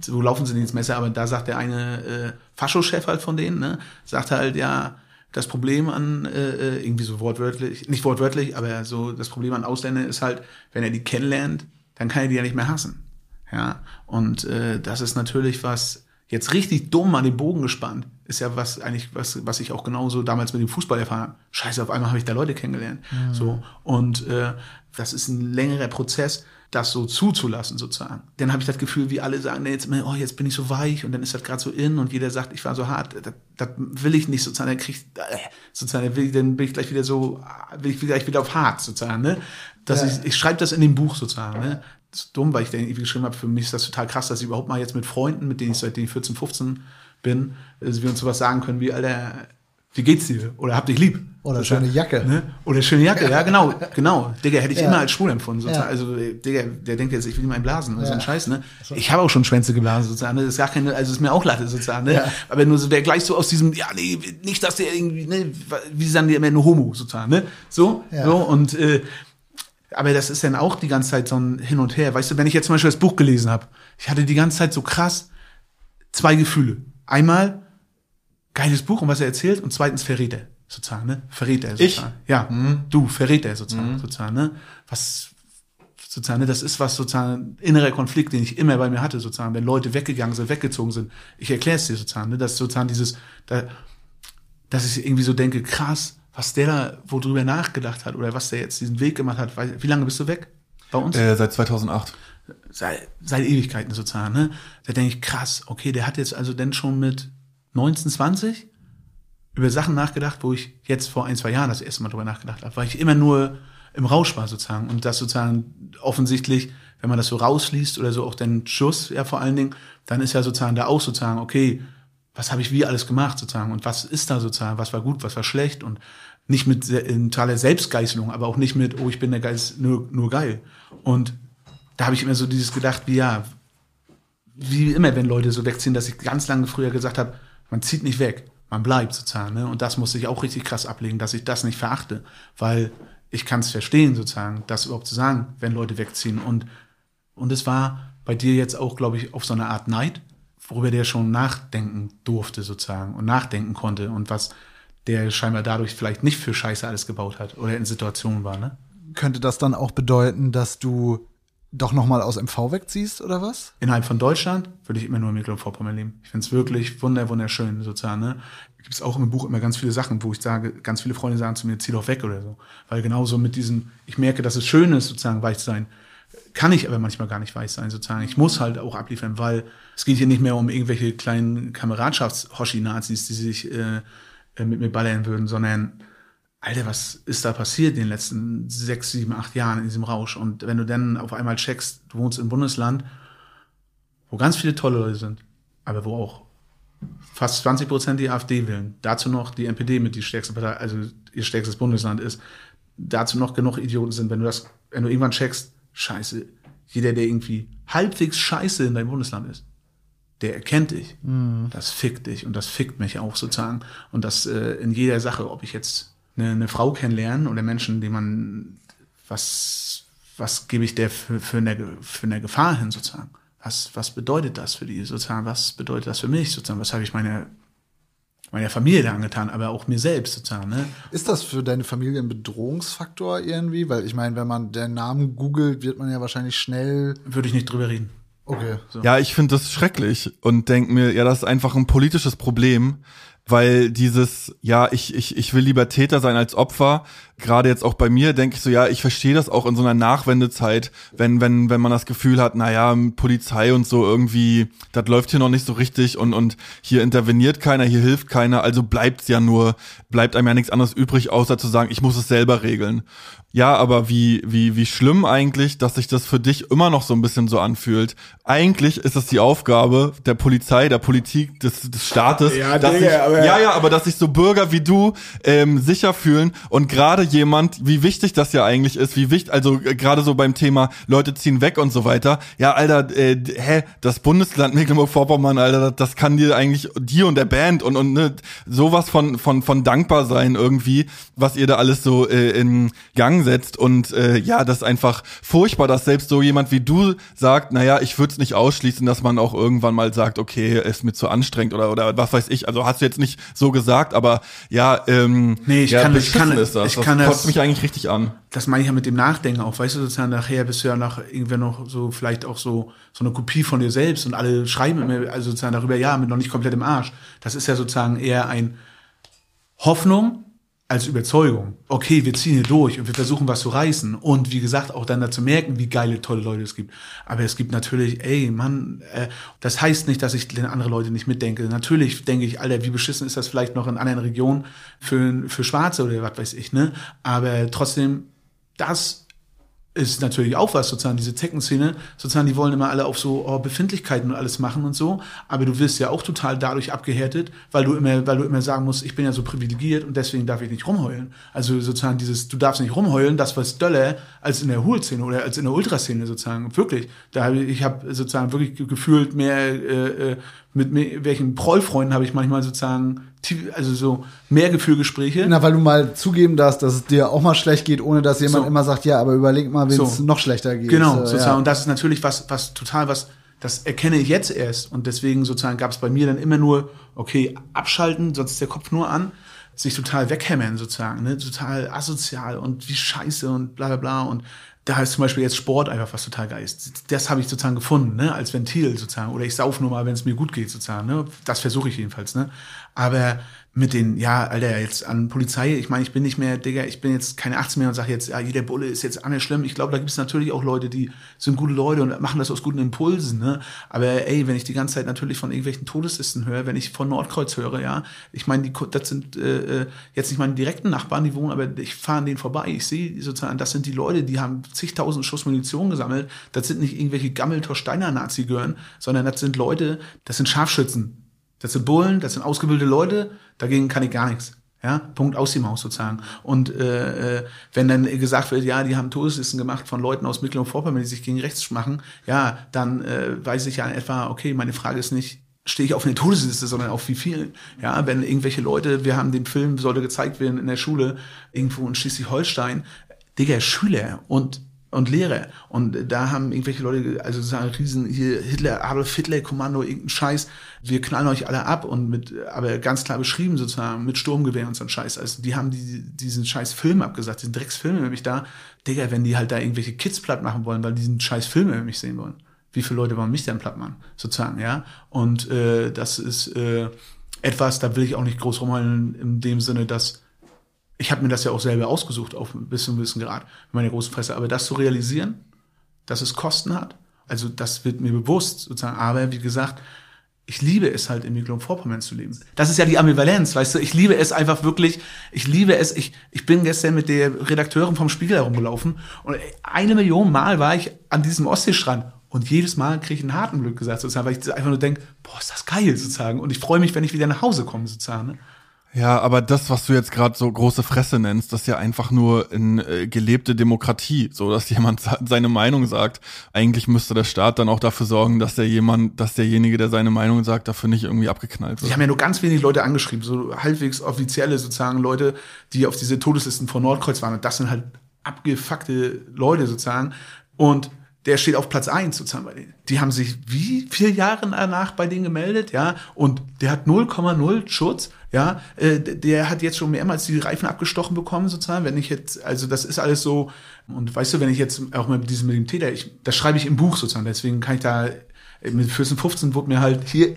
so laufen sie nicht ins Messer, aber da sagt der eine äh, Faschochef halt von denen, ne, sagt halt, ja, das Problem an, äh, äh, irgendwie so wortwörtlich, nicht wortwörtlich, aber so das Problem an Ausländern ist halt, wenn er die kennenlernt, dann kann er die ja nicht mehr hassen. Ja, und äh, das ist natürlich was, jetzt richtig dumm an den Bogen gespannt, ist ja was eigentlich, was, was ich auch genauso damals mit dem Fußball erfahren habe. Scheiße, auf einmal habe ich da Leute kennengelernt. So. Und äh, das ist ein längerer Prozess, das so zuzulassen, sozusagen. Dann habe ich das Gefühl, wie alle sagen, nee, jetzt, oh, jetzt bin ich so weich und dann ist das gerade so in und jeder sagt, ich war so hart, das, das will ich nicht, sozusagen, dann krieg ich, äh, sozusagen, dann, will ich, dann bin ich gleich wieder so, will ich gleich wieder auf hart, sozusagen, ne? Dass Ja. ich, ich schreibe das in dem Buch sozusagen, ne? Das ist dumm, weil ich dann irgendwie geschrieben habe, für mich ist das total krass, dass ich überhaupt mal jetzt mit Freunden, mit denen ich seitdem ich 14, 15 bin, dass wir uns sowas sagen können wie, Alter, wie geht's dir? Oder hab dich lieb. Oder Sozusagen, schöne Jacke. Ne? Oder schöne Jacke, ja, genau, genau. Digga, hätte ich Ja. immer als schwul empfunden, sozusagen. Ja. Also, äh, Digga, der denkt jetzt, ich will ihm einen blasen, oder so ein Ja. Scheiß, ne? Ich habe auch schon Schwänze geblasen, sozusagen. ne? Das ist gar keine, also ist mir auch Latte, sozusagen, ne? Ja. Aber nur so, der gleich so aus diesem, ja, nee, nicht, dass der irgendwie, ne, wie sagen die immer, nur Homo, sozusagen, ne? So, Ja. so, und, äh, aber das ist dann auch die ganze Zeit so ein Hin und Her. Weißt du, wenn ich jetzt zum Beispiel das Buch gelesen habe, ich hatte die ganze Zeit so krass zwei Gefühle. Einmal, geiles Buch und was er erzählt, und zweitens verrät er, sozusagen, ne? Verrät er Ich? sozusagen. Ja, du, verrät er sozusagen, sozusagen, ne? Was, sozusagen, ne? Das ist was sozusagen, ein innerer Konflikt, den ich immer bei mir hatte, sozusagen, wenn Leute weggegangen sind, weggezogen sind. Ich erkläre es dir sozusagen, ne? Dass sozusagen dieses, da, dass ich irgendwie so denke, krass, was der da wo drüber nachgedacht hat oder was der jetzt diesen Weg gemacht hat. Weil, wie lange bist du weg? Bei uns? Äh, seit 2008. seit, seit Ewigkeiten sozusagen, ne? Da denke ich, krass, okay, der hat jetzt also denn schon mit 19, 20 über Sachen nachgedacht, wo ich jetzt vor ein, zwei Jahren das erste Mal drüber nachgedacht habe, weil ich immer nur im Rausch war sozusagen. Und das sozusagen offensichtlich, wenn man das so rausliest oder so auch den Schuss, ja vor allen Dingen, dann ist ja sozusagen da auch sozusagen, okay, was habe ich wie alles gemacht sozusagen? Und was ist da sozusagen, was war gut, was war schlecht? Und nicht mit totaler Selbstgeißelung, aber auch nicht mit, oh, ich bin der Geist nur, nur geil. Und da habe ich immer so dieses gedacht, wie ja, wie immer, wenn Leute so wegziehen, dass ich ganz lange früher gesagt habe, man zieht nicht weg, man bleibt sozusagen. Ne? Und das musste ich auch richtig krass ablegen, dass ich das nicht verachte, weil ich kann es verstehen sozusagen, das überhaupt zu sagen, wenn Leute wegziehen. Und, und es war bei dir jetzt auch, glaube ich, auf so eine Art Neid, worüber der schon nachdenken durfte sozusagen und nachdenken konnte und was der scheinbar dadurch vielleicht nicht für Scheiße alles gebaut hat oder in Situationen war, ne? Könnte das dann auch bedeuten, dass du doch noch mal aus MV wegziehst oder was? innerhalb von Deutschland würde ich immer nur in Mecklenburg-Vorpommern leben. Ich finde es wirklich wunder, wunderschön sozusagen. Ne? Gibt es auch im Buch immer ganz viele Sachen, wo ich sage, ganz viele Freunde sagen zu mir, zieh doch weg oder so. Weil genauso mit diesem, ich merke, dass es schön ist, sozusagen weich zu sein. kann ich aber manchmal gar nicht weiß sein, sozusagen. Ich muss halt auch abliefern, weil es geht hier nicht mehr um irgendwelche kleinen Kameradschafts-Hoshi-Nazis, die sich äh, äh, mit mir ballern würden, sondern Alter, was ist da passiert in den letzten sechs, sieben, acht Jahren in diesem Rausch? Und wenn du dann auf einmal checkst, du wohnst im Bundesland, wo ganz viele tolle Leute sind, aber wo auch fast 20 Prozent die AfD wählen, dazu noch die NPD mit die stärkste Partei, also ihr stärkstes Bundesland ist, dazu noch genug Idioten sind, wenn du das, wenn du irgendwann checkst, scheiße, jeder, der irgendwie halbwegs scheiße in deinem Bundesland ist, der erkennt dich. Mhm. Das fickt dich und das fickt mich auch sozusagen. Und das äh, in jeder Sache, ob ich jetzt eine, eine Frau kennenlernen oder Menschen, die man, was, was gebe ich der für, für, eine, für eine Gefahr hin sozusagen? Was, was bedeutet das für die sozusagen? Was bedeutet das für mich sozusagen? Was habe ich meiner meiner Familie da angetan, aber auch mir selbst sozusagen. Ne? Ist das für deine Familie ein Bedrohungsfaktor irgendwie? Weil ich meine, wenn man den Namen googelt, wird man ja wahrscheinlich schnell. Würde ich nicht drüber reden. Okay. So. Ja, ich finde das schrecklich und denke mir, ja, das ist einfach ein politisches Problem, weil dieses, ja, ich, ich, ich will lieber Täter sein als Opfer, gerade jetzt auch bei mir denke ich so, ja, ich verstehe das auch in so einer Nachwendezeit, wenn, wenn, wenn man das Gefühl hat, naja, Polizei und so irgendwie, das läuft hier noch nicht so richtig und, und hier interveniert keiner, hier hilft keiner, also bleibt's ja nur, bleibt einem ja nichts anderes übrig, außer zu sagen, ich muss es selber regeln. Ja, aber wie, wie, wie schlimm eigentlich, dass sich das für dich immer noch so ein bisschen so anfühlt. Eigentlich ist es die Aufgabe der Polizei, der Politik, des, des Staates. Ja, dass Digga, sich, aber ja, ja, aber dass sich so Bürger wie du ähm, sicher fühlen und gerade jemand, wie wichtig das ja eigentlich ist, wie wichtig, also äh, gerade so beim Thema Leute ziehen weg und so weiter. Ja, Alter, äh, hä, das Bundesland Mecklenburg-Vorpommern, Alter, das kann dir eigentlich dir und der Band und und ne, sowas von von von dankbar sein irgendwie, was ihr da alles so äh, in Gang setzt und äh, ja, das ist einfach furchtbar, dass selbst so jemand wie du sagt, naja, ich würde es nicht ausschließen, dass man auch irgendwann mal sagt, okay, ist mir zu anstrengend oder oder was weiß ich. Also hast du jetzt nicht so gesagt, aber ja, ähm, Nee, ich ja, kann, ich kann, ist das. ich kann das das, kotzt mich eigentlich richtig an. das meine ich ja mit dem Nachdenken auch, weißt du, sozusagen nachher bist du ja nach irgendwer noch so, vielleicht auch so, so eine Kopie von dir selbst und alle schreiben immer, also sozusagen darüber, ja, mit noch nicht komplett im Arsch. Das ist ja sozusagen eher ein Hoffnung als Überzeugung. Okay, wir ziehen hier durch und wir versuchen was zu reißen und wie gesagt auch dann dazu merken, wie geile, tolle Leute es gibt. Aber es gibt natürlich, ey, Mann, äh, das heißt nicht, dass ich den andere Leute nicht mitdenke. Natürlich denke ich, Alter, wie beschissen ist das vielleicht noch in anderen Regionen für, für Schwarze oder was weiß ich, ne? Aber trotzdem, das ist natürlich auch was, sozusagen, diese Zeckenszene, sozusagen, die wollen immer alle auf so oh, Befindlichkeiten und alles machen und so, aber du wirst ja auch total dadurch abgehärtet, weil du immer, weil du immer sagen musst, ich bin ja so privilegiert und deswegen darf ich nicht rumheulen. Also sozusagen dieses, du darfst nicht rumheulen, das was döller als in der Hool-Szene oder als in der Ultraszene sozusagen, wirklich. Da habe ich, ich habe sozusagen wirklich gefühlt mehr, äh, äh, mit mir, welchen Prollfreunden habe ich manchmal sozusagen, also so mehr Gefühlgespräche. Na, weil du mal zugeben darfst, dass es dir auch mal schlecht geht, ohne dass jemand So. immer sagt, ja, aber überleg mal, wenn es So. noch schlechter geht. Genau, Äh, sozusagen. Ja. Und das ist natürlich was, was total was, das erkenne ich jetzt erst. Und deswegen sozusagen gab es bei mir dann immer nur, okay, abschalten, sonst ist der Kopf nur an, sich total weghämmern sozusagen, ne? total asozial und wie scheiße und bla bla bla. Und da ist zum Beispiel jetzt Sport einfach was total geil ist. Das habe ich sozusagen gefunden, ne? als Ventil sozusagen. Oder ich sauf nur mal, wenn es mir gut geht sozusagen. Ne? Das versuche ich jedenfalls. Ne? Aber mit den, ja, Alter, jetzt an Polizei, ich meine, ich bin nicht mehr, Digga, ich bin jetzt keine 18 mehr und sage jetzt, ja, jeder Bulle ist jetzt anders schlimm. Ich glaube, da gibt es natürlich auch Leute, die sind gute Leute und machen das aus guten Impulsen, ne? Aber ey, wenn ich die ganze Zeit natürlich von irgendwelchen Todeslisten höre, wenn ich von Nordkreuz höre, ja, ich meine, die, das sind äh, äh, jetzt nicht meine direkten Nachbarn, die wohnen, aber ich fahre an denen vorbei. Ich sehe sozusagen, das sind die Leute, die haben zigtausend Schuss Munition gesammelt. Das sind nicht irgendwelche Gammeltor-Steiner-Nazi-Gören, sondern das sind Leute, das sind Scharfschützen. Das sind Bullen, das sind ausgebildete Leute, dagegen kann ich gar nichts. Ja, Punkt aus die Maus sozusagen. Und äh, äh, wenn dann gesagt wird, ja, die haben Todeslisten gemacht von Leuten aus Mecklenburg-Vorpommern, die sich gegen rechts machen, ja, dann äh, weiß ich ja in etwa, okay, meine Frage ist nicht, stehe ich auf eine Todesliste, sondern auf wie viel. Ja, wenn irgendwelche Leute, wir haben den Film, sollte gezeigt werden in der Schule, irgendwo in Schleswig-Holstein, Digga, Schüler und und Lehrer. Und da haben irgendwelche Leute, also sagen riesen hier Hitler, Adolf Hitler Kommando, irgendein Scheiß, wir knallen euch alle ab und mit, aber ganz klar beschrieben sozusagen, mit Sturmgewehr und so ein Scheiß. Also die haben die, diesen scheiß Film abgesagt, diesen Drecksfilm nämlich da. Digga, wenn die halt da irgendwelche Kids platt machen wollen, weil die diesen scheiß Film über mich sehen wollen. Wie viele Leute wollen mich denn platt machen? Sozusagen, ja. Und äh, das ist äh, etwas, da will ich auch nicht groß rumheulen in dem Sinne, dass ich habe mir das ja auch selber ausgesucht, auf bis zu einem gewissen Grad, mit meiner großen Fresse. Aber das zu realisieren, dass es Kosten hat. Also das wird mir bewusst sozusagen. Aber wie gesagt, ich liebe es halt in Mecklenburg-Vorpommern zu leben. Das ist ja die Ambivalenz, weißt du. Ich liebe es einfach wirklich. Ich liebe es. Ich, ich bin gestern mit der Redakteurin vom Spiegel herumgelaufen und eine Million Mal war ich an diesem Ostseestrand und jedes Mal kriege ich einen harten Glück gesagt, sozusagen, weil ich einfach nur denke, boah, ist das geil, sozusagen. Und ich freue mich, wenn ich wieder nach Hause komme, sozusagen. Ne? Ja, aber das, was du jetzt gerade so große Fresse nennst, das ist ja einfach nur eine äh, gelebte Demokratie, so dass jemand seine Meinung sagt. Eigentlich müsste der Staat dann auch dafür sorgen, dass der jemand, dass derjenige, der seine Meinung sagt, dafür nicht irgendwie abgeknallt wird. Ich habe ja nur ganz wenig Leute angeschrieben, so halbwegs offizielle sozusagen Leute, die auf diese Todeslisten von Nordkreuz waren. Und das sind halt abgefuckte Leute sozusagen. Und der steht auf Platz eins sozusagen bei denen. Die haben sich wie vier Jahre danach bei denen gemeldet, ja, und der hat 0,0 Schutz, ja, äh, der hat jetzt schon mehrmals die Reifen abgestochen bekommen sozusagen, wenn ich jetzt, also das ist alles so, und weißt du, wenn ich jetzt auch mit diesem mit dem Täter, ich, das schreibe ich im Buch sozusagen, deswegen kann ich da, mit 14, 15 wurde mir halt hier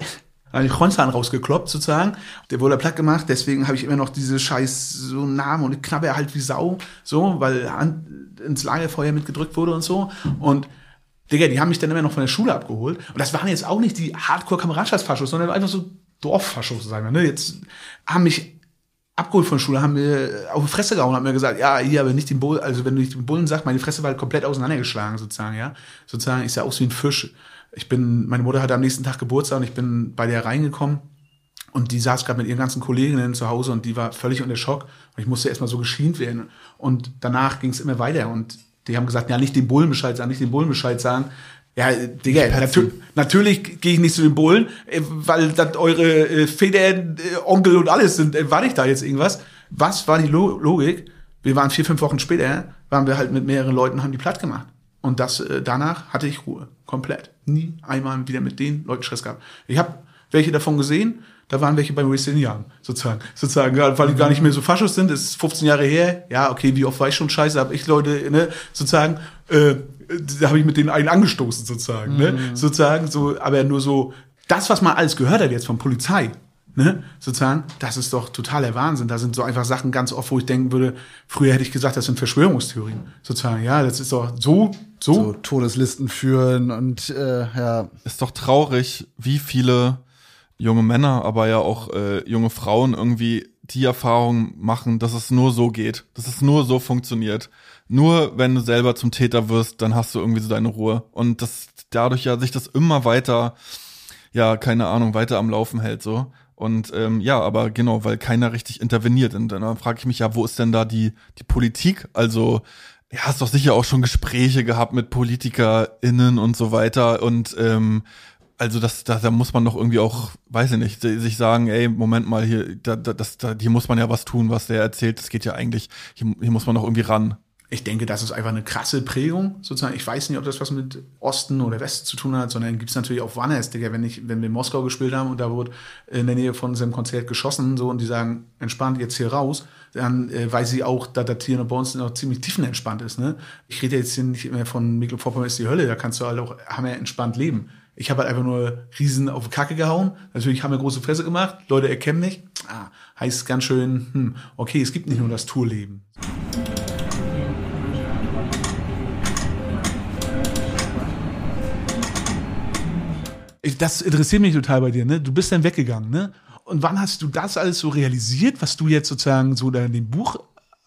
einen Kronzahn rausgekloppt sozusagen. Der wurde platt gemacht, deswegen habe ich immer noch diese scheiß so Namen und ich knabber halt wie Sau, so, weil Hand ins Lagerfeuer mitgedrückt wurde und so. Und Digga, die haben mich dann immer noch von der Schule abgeholt. Und das waren jetzt auch nicht die Hardcore-Kameradschaftsfaschos, sondern einfach so Dorffaschos, sagen wir. Ne? Jetzt haben mich abgeholt von der Schule, haben mir auf die Fresse gehauen, haben mir gesagt, ja, hier, aber nicht den Bullen, also wenn du nicht den Bullen sagst, meine Fresse war halt komplett auseinandergeschlagen, sozusagen, ja. Sozusagen, ich sah aus wie ein Fisch. Ich bin, meine Mutter hatte am nächsten Tag Geburtstag und ich bin bei der reingekommen und die saß gerade mit ihren ganzen Kolleginnen zu Hause und die war völlig unter Schock und ich musste erstmal so geschient werden. Und danach ging es immer weiter und die haben gesagt, ja, nicht den Bullen Bescheid sagen, nicht den Bullen Bescheid sagen. Ja, Digga, natür natürlich gehe ich nicht zu den Bullen, äh, weil das eure äh, Federn, äh, Onkel und alles sind. Äh, war ich da jetzt irgendwas? Was war die Lo Logik? Wir waren vier, fünf Wochen später, waren wir halt mit mehreren Leuten, haben die platt gemacht. Und das äh, danach hatte ich Ruhe. Komplett. Nie einmal wieder mit den Leuten Stress gehabt. Ich habe welche davon gesehen, da waren welche beim Young, sozusagen. Sozusagen, weil die gar nicht mehr so Faschos sind, das ist 15 Jahre her. Ja, okay, wie oft war ich schon scheiße, habe ich Leute, ne, sozusagen, äh, da habe ich mit denen einen angestoßen, sozusagen, ne? Mhm. Sozusagen, so, aber nur so, das, was man alles gehört hat jetzt von Polizei, ne, sozusagen, das ist doch totaler Wahnsinn. Da sind so einfach Sachen ganz oft, wo ich denken würde, früher hätte ich gesagt, das sind Verschwörungstheorien, sozusagen. Ja, das ist doch so, so. So Todeslisten führen und äh, ja. Ist doch traurig, wie viele junge Männer, aber ja auch äh, junge Frauen irgendwie die Erfahrung machen, dass es nur so geht, dass es nur so funktioniert. Nur wenn du selber zum Täter wirst, dann hast du irgendwie so deine Ruhe. Und das dadurch ja sich das immer weiter, ja, keine Ahnung, weiter am Laufen hält so. Und ähm, ja, aber genau, weil keiner richtig interveniert. Und dann frage ich mich ja, wo ist denn da die, die Politik? Also, ja, hast doch sicher auch schon Gespräche gehabt mit PolitikerInnen und so weiter. Und ähm, also das, da, da muss man doch irgendwie auch, weiß ich nicht, sich sagen, ey, Moment mal, hier, da, da, das, da, hier muss man ja was tun, was der erzählt. Das geht ja eigentlich, hier, hier muss man doch irgendwie ran. Ich denke, das ist einfach eine krasse Prägung, sozusagen. Ich weiß nicht, ob das was mit Osten oder Westen zu tun hat, sondern gibt's natürlich auch Wanners, Digga, wenn ich, wenn wir in Moskau gespielt haben und da wurde in der Nähe von unserem Konzert geschossen, so, und die sagen, entspannt jetzt hier raus, dann äh, weiß sie auch, dass das hier bei uns noch ziemlich tiefenentspannt ist, ne? Ich rede jetzt hier nicht mehr von Mecklenburg-Vorpommern ist die Hölle, da kannst du halt auch hammer entspannt leben. Ich habe halt einfach nur Riesen auf die Kacke gehauen. Natürlich haben wir große Fresse gemacht. Leute erkennen mich. Ah, heißt ganz schön, hm, okay, es gibt nicht nur das Tourleben. Das interessiert mich total bei dir, ne? Du bist dann weggegangen, ne? Und wann hast du das alles so realisiert, was du jetzt sozusagen so in dem Buch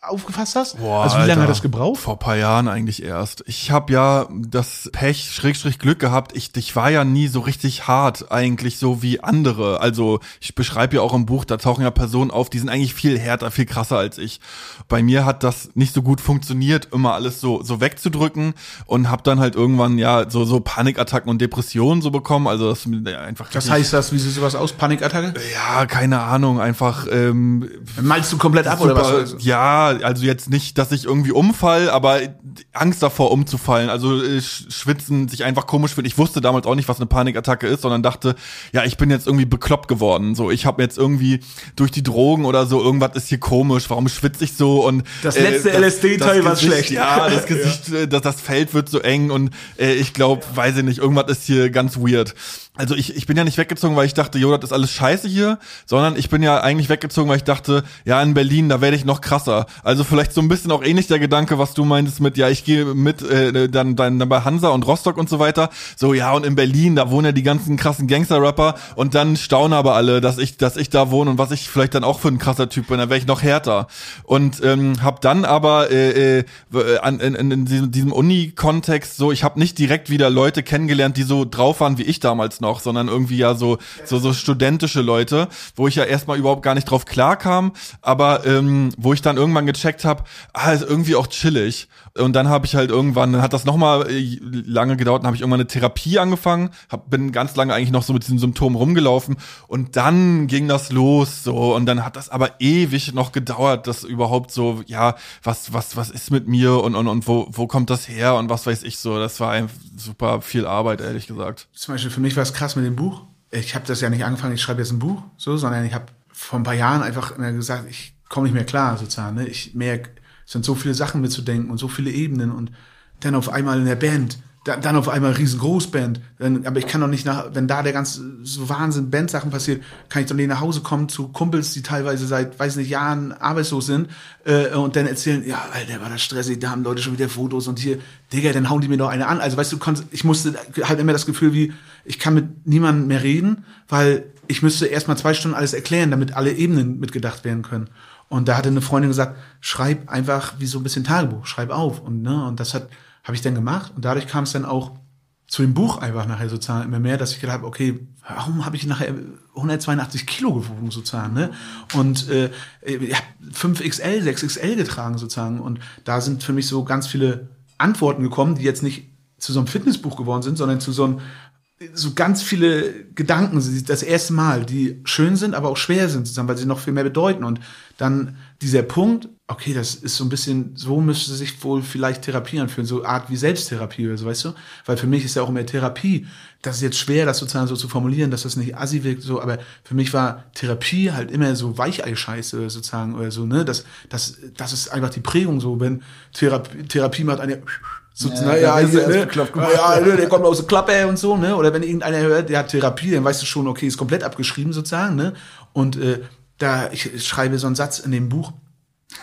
aufgefasst hast? Boah, also wie lange Alter, hat das gebraucht? Vor paar Jahren eigentlich erst. Ich habe ja das Pech, Schrägstrich Glück gehabt. Ich, ich war ja nie so richtig hart eigentlich so wie andere. Also ich beschreibe ja auch im Buch, da tauchen ja Personen auf, die sind eigentlich viel härter, viel krasser als ich. Bei mir hat das nicht so gut funktioniert, immer alles so so wegzudrücken und habe dann halt irgendwann ja so so Panikattacken und Depressionen so bekommen. Also das einfach. Was heißt das? Wie sieht sowas aus? Panikattacke? Ja, keine Ahnung. Einfach. Ähm, Malst du komplett ab super, oder was? Ja, also jetzt nicht, dass ich irgendwie umfall, aber Angst davor umzufallen, also äh, schwitzen, sich einfach komisch fühlen. Ich wusste damals auch nicht, was eine Panikattacke ist, sondern dachte, ja, ich bin jetzt irgendwie bekloppt geworden. So, ich habe jetzt irgendwie durch die Drogen oder so irgendwas ist hier komisch. Warum schwitze ich so und das letzte äh, LSD-Teil war schlecht. Ja, das Gesicht, ja. Äh, das, das Feld wird so eng und äh, ich glaube, weiß ich nicht, irgendwas ist hier ganz weird also ich, ich bin ja nicht weggezogen, weil ich dachte, jo, das ist alles scheiße hier, sondern ich bin ja eigentlich weggezogen, weil ich dachte, ja, in Berlin, da werde ich noch krasser. Also vielleicht so ein bisschen auch ähnlich der Gedanke, was du meintest mit, ja, ich gehe mit äh, dann, dann, dann bei Hansa und Rostock und so weiter. So, ja, und in Berlin, da wohnen ja die ganzen krassen Gangster-Rapper und dann staunen aber alle, dass ich, dass ich da wohne und was ich vielleicht dann auch für ein krasser Typ bin, dann wäre ich noch härter. Und ähm, hab dann aber äh, äh, an, in, in diesem, diesem Uni-Kontext so, ich habe nicht direkt wieder Leute kennengelernt, die so drauf waren wie ich damals noch, sondern irgendwie ja so, so, so studentische Leute, wo ich ja erstmal überhaupt gar nicht drauf klarkam, aber ähm, wo ich dann irgendwann gecheckt habe, ah, ist irgendwie auch chillig. Und dann habe ich halt irgendwann, dann hat das nochmal lange gedauert, dann habe ich irgendwann eine Therapie angefangen, hab, bin ganz lange eigentlich noch so mit diesen Symptomen rumgelaufen und dann ging das los so und dann hat das aber ewig noch gedauert, dass überhaupt so, ja, was, was, was ist mit mir und, und, und wo, wo kommt das her und was weiß ich so. Das war einfach super viel Arbeit, ehrlich gesagt. Zum Beispiel für mich war es krass mit dem Buch. Ich habe das ja nicht angefangen, ich schreibe jetzt ein Buch, so, sondern ich habe vor ein paar Jahren einfach gesagt, ich komme nicht mehr klar sozusagen. Ne? Ich merke, sind so viele Sachen mitzudenken und so viele Ebenen und dann auf einmal in der Band, dann, dann auf einmal riesengroß Band. Dann, aber ich kann doch nicht nach, wenn da der ganze so Wahnsinn Bandsachen passiert, kann ich doch nicht nach Hause kommen zu Kumpels, die teilweise seit, weiß nicht, Jahren arbeitslos sind äh, und dann erzählen, ja, Alter, war das stressig, da haben Leute schon wieder Fotos und hier, Digga, dann hauen die mir doch eine an. Also weißt du, ich musste halt immer das Gefühl wie, ich kann mit niemandem mehr reden, weil ich müsste erstmal zwei Stunden alles erklären, damit alle Ebenen mitgedacht werden können. Und da hatte eine Freundin gesagt, schreib einfach wie so ein bisschen Tagebuch, schreib auf. Und, ne, und das hat, habe ich dann gemacht. Und dadurch kam es dann auch zu dem Buch einfach nachher sozusagen immer mehr, dass ich gedacht habe, okay, warum habe ich nachher 182 Kilo gewogen sozusagen, ne? Und äh, ich habe 5XL, 6XL getragen sozusagen. Und da sind für mich so ganz viele Antworten gekommen, die jetzt nicht zu so einem Fitnessbuch geworden sind, sondern zu so einem so ganz viele Gedanken, das erste Mal, die schön sind, aber auch schwer sind zusammen, weil sie noch viel mehr bedeuten. Und dann dieser Punkt, okay, das ist so ein bisschen, so müsste sich wohl vielleicht Therapie anfühlen, so Art wie Selbsttherapie oder so, weißt du? Weil für mich ist ja auch immer Therapie. Das ist jetzt schwer, das sozusagen so zu formulieren, dass das nicht assi wirkt, so, aber für mich war Therapie halt immer so Weichei-Scheiße sozusagen oder so, ne? Das, das, das ist einfach die Prägung so, wenn Therapie, Therapie macht eine so, ja, naja, hier, ne? ja, ne, der kommt aus der Klappe und so, ne? Oder wenn irgendeiner hört, der hat Therapie, dann weißt du schon, okay, ist komplett abgeschrieben sozusagen, ne? Und äh, da, ich schreibe so einen Satz in dem Buch,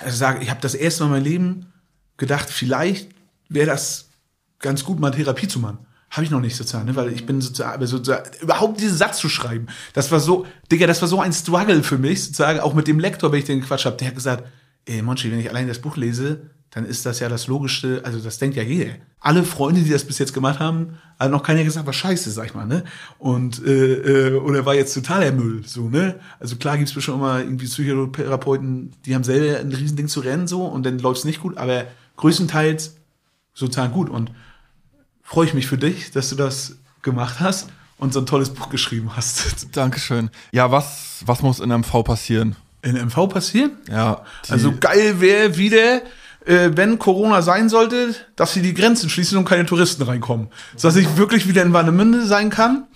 also sage, ich habe das erste Mal in meinem Leben gedacht, vielleicht wäre das ganz gut, mal Therapie zu machen. Habe ich noch nicht sozusagen, ne? weil ich bin sozusagen, sozusagen, überhaupt diesen Satz zu schreiben, das war so, Digga, das war so ein Struggle für mich, sozusagen, auch mit dem Lektor, wenn ich den Quatsch habe, der hat gesagt, ey, Monchi, wenn ich allein das Buch lese, dann ist das ja das Logischste, also das denkt ja jeder. Alle Freunde, die das bis jetzt gemacht haben, hat noch keiner gesagt, was scheiße, sag ich mal, ne? Und äh, äh, oder war jetzt totaler Müll, so, ne? Also klar gibt's bestimmt immer irgendwie Psychotherapeuten, die haben selber ein Riesending zu rennen, so, und dann läuft's nicht gut, aber größtenteils sozusagen gut. Und freue ich mich für dich, dass du das gemacht hast und so ein tolles Buch geschrieben hast. Dankeschön. Ja, was, was muss in MV passieren? In MV passieren? Ja. Also geil wäre wieder, äh, wenn Corona sein sollte, dass sie die Grenzen schließen und keine Touristen reinkommen. Dass ich wirklich wieder in Warnemünde sein kann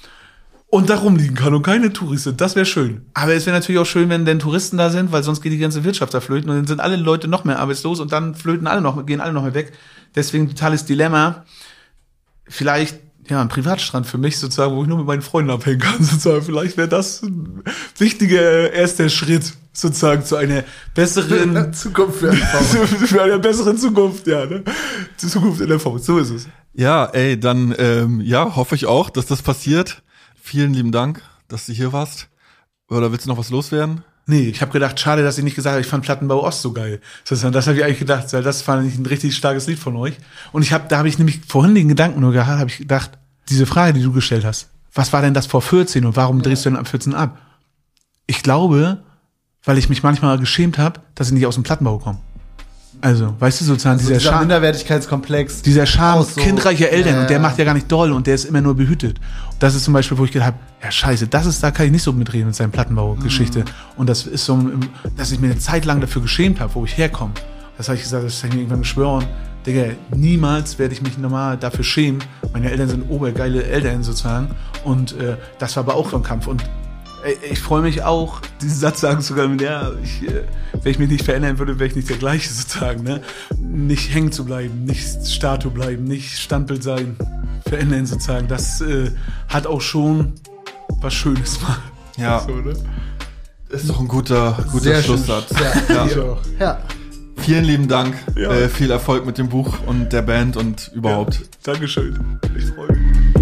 und da rumliegen kann und keine Touristen. Das wäre schön. Aber es wäre natürlich auch schön, wenn denn Touristen da sind, weil sonst geht die ganze Wirtschaft da flöten und dann sind alle Leute noch mehr arbeitslos und dann flöten alle noch, gehen alle noch mehr weg. Deswegen totales Dilemma. Vielleicht ja, ein Privatstrand für mich sozusagen, wo ich nur mit meinen Freunden abhängen kann, sozusagen. Vielleicht wäre das ein wichtiger erster Schritt sozusagen zu einer besseren Zukunft für für eine bessere Zukunft, ja, ne? Zur Zukunft in der MV, so ist es. Ja, ey, dann ähm, ja, hoffe ich auch, dass das passiert. Vielen lieben Dank, dass du hier warst. Oder willst du noch was loswerden? Nee, ich habe gedacht, schade, dass ich nicht gesagt habe, ich fand Plattenbau Ost so geil. Das, das habe ich eigentlich gedacht, weil das fand ich ein richtig starkes Lied von euch. Und ich habe, da habe ich nämlich vorhin den Gedanken nur gehabt, habe ich gedacht, diese Frage, die du gestellt hast, was war denn das vor 14 und warum drehst du denn ab 14 ab? Ich glaube, weil ich mich manchmal geschämt habe, dass ich nicht aus dem Plattenbau komme. Also, weißt du, sozusagen also dieser, dieser Charme, Minderwertigkeitskomplex. dieser Auch so. kindreicher Eltern Ja, und der macht ja gar nicht doll und der ist immer nur behütet. Das ist zum Beispiel, wo ich gedacht habe, ja scheiße, das ist, da kann ich nicht so mitreden mit seinem Plattenbau-Geschichte. Mhm. Und das ist so, dass ich mir eine Zeit lang dafür geschämt habe, wo ich herkomme. Das habe ich gesagt, das habe ich mir irgendwann geschworen. Digga, niemals werde ich mich normal dafür schämen. Meine Eltern sind obergeile Eltern sozusagen. Und äh, das war aber auch so ein Kampf. Und ich freue mich auch, diesen Satz sagen zu können, ja, ich, äh, wenn ich mich nicht verändern würde, wäre ich nicht der gleiche sozusagen. Ne? Nicht hängen zu bleiben, nicht Statue bleiben, nicht Standbild sein, verändern sozusagen. Das äh, hat auch schon was Schönes mal. Ja. So, ne? Ist doch ein guter, guter Sehr schön. Schlusssatz. Ja, Ja. ich auch. ja. Vielen lieben Dank. Ja. Äh, viel Erfolg mit dem Buch und der Band und überhaupt. Dankeschön. Ich freue mich.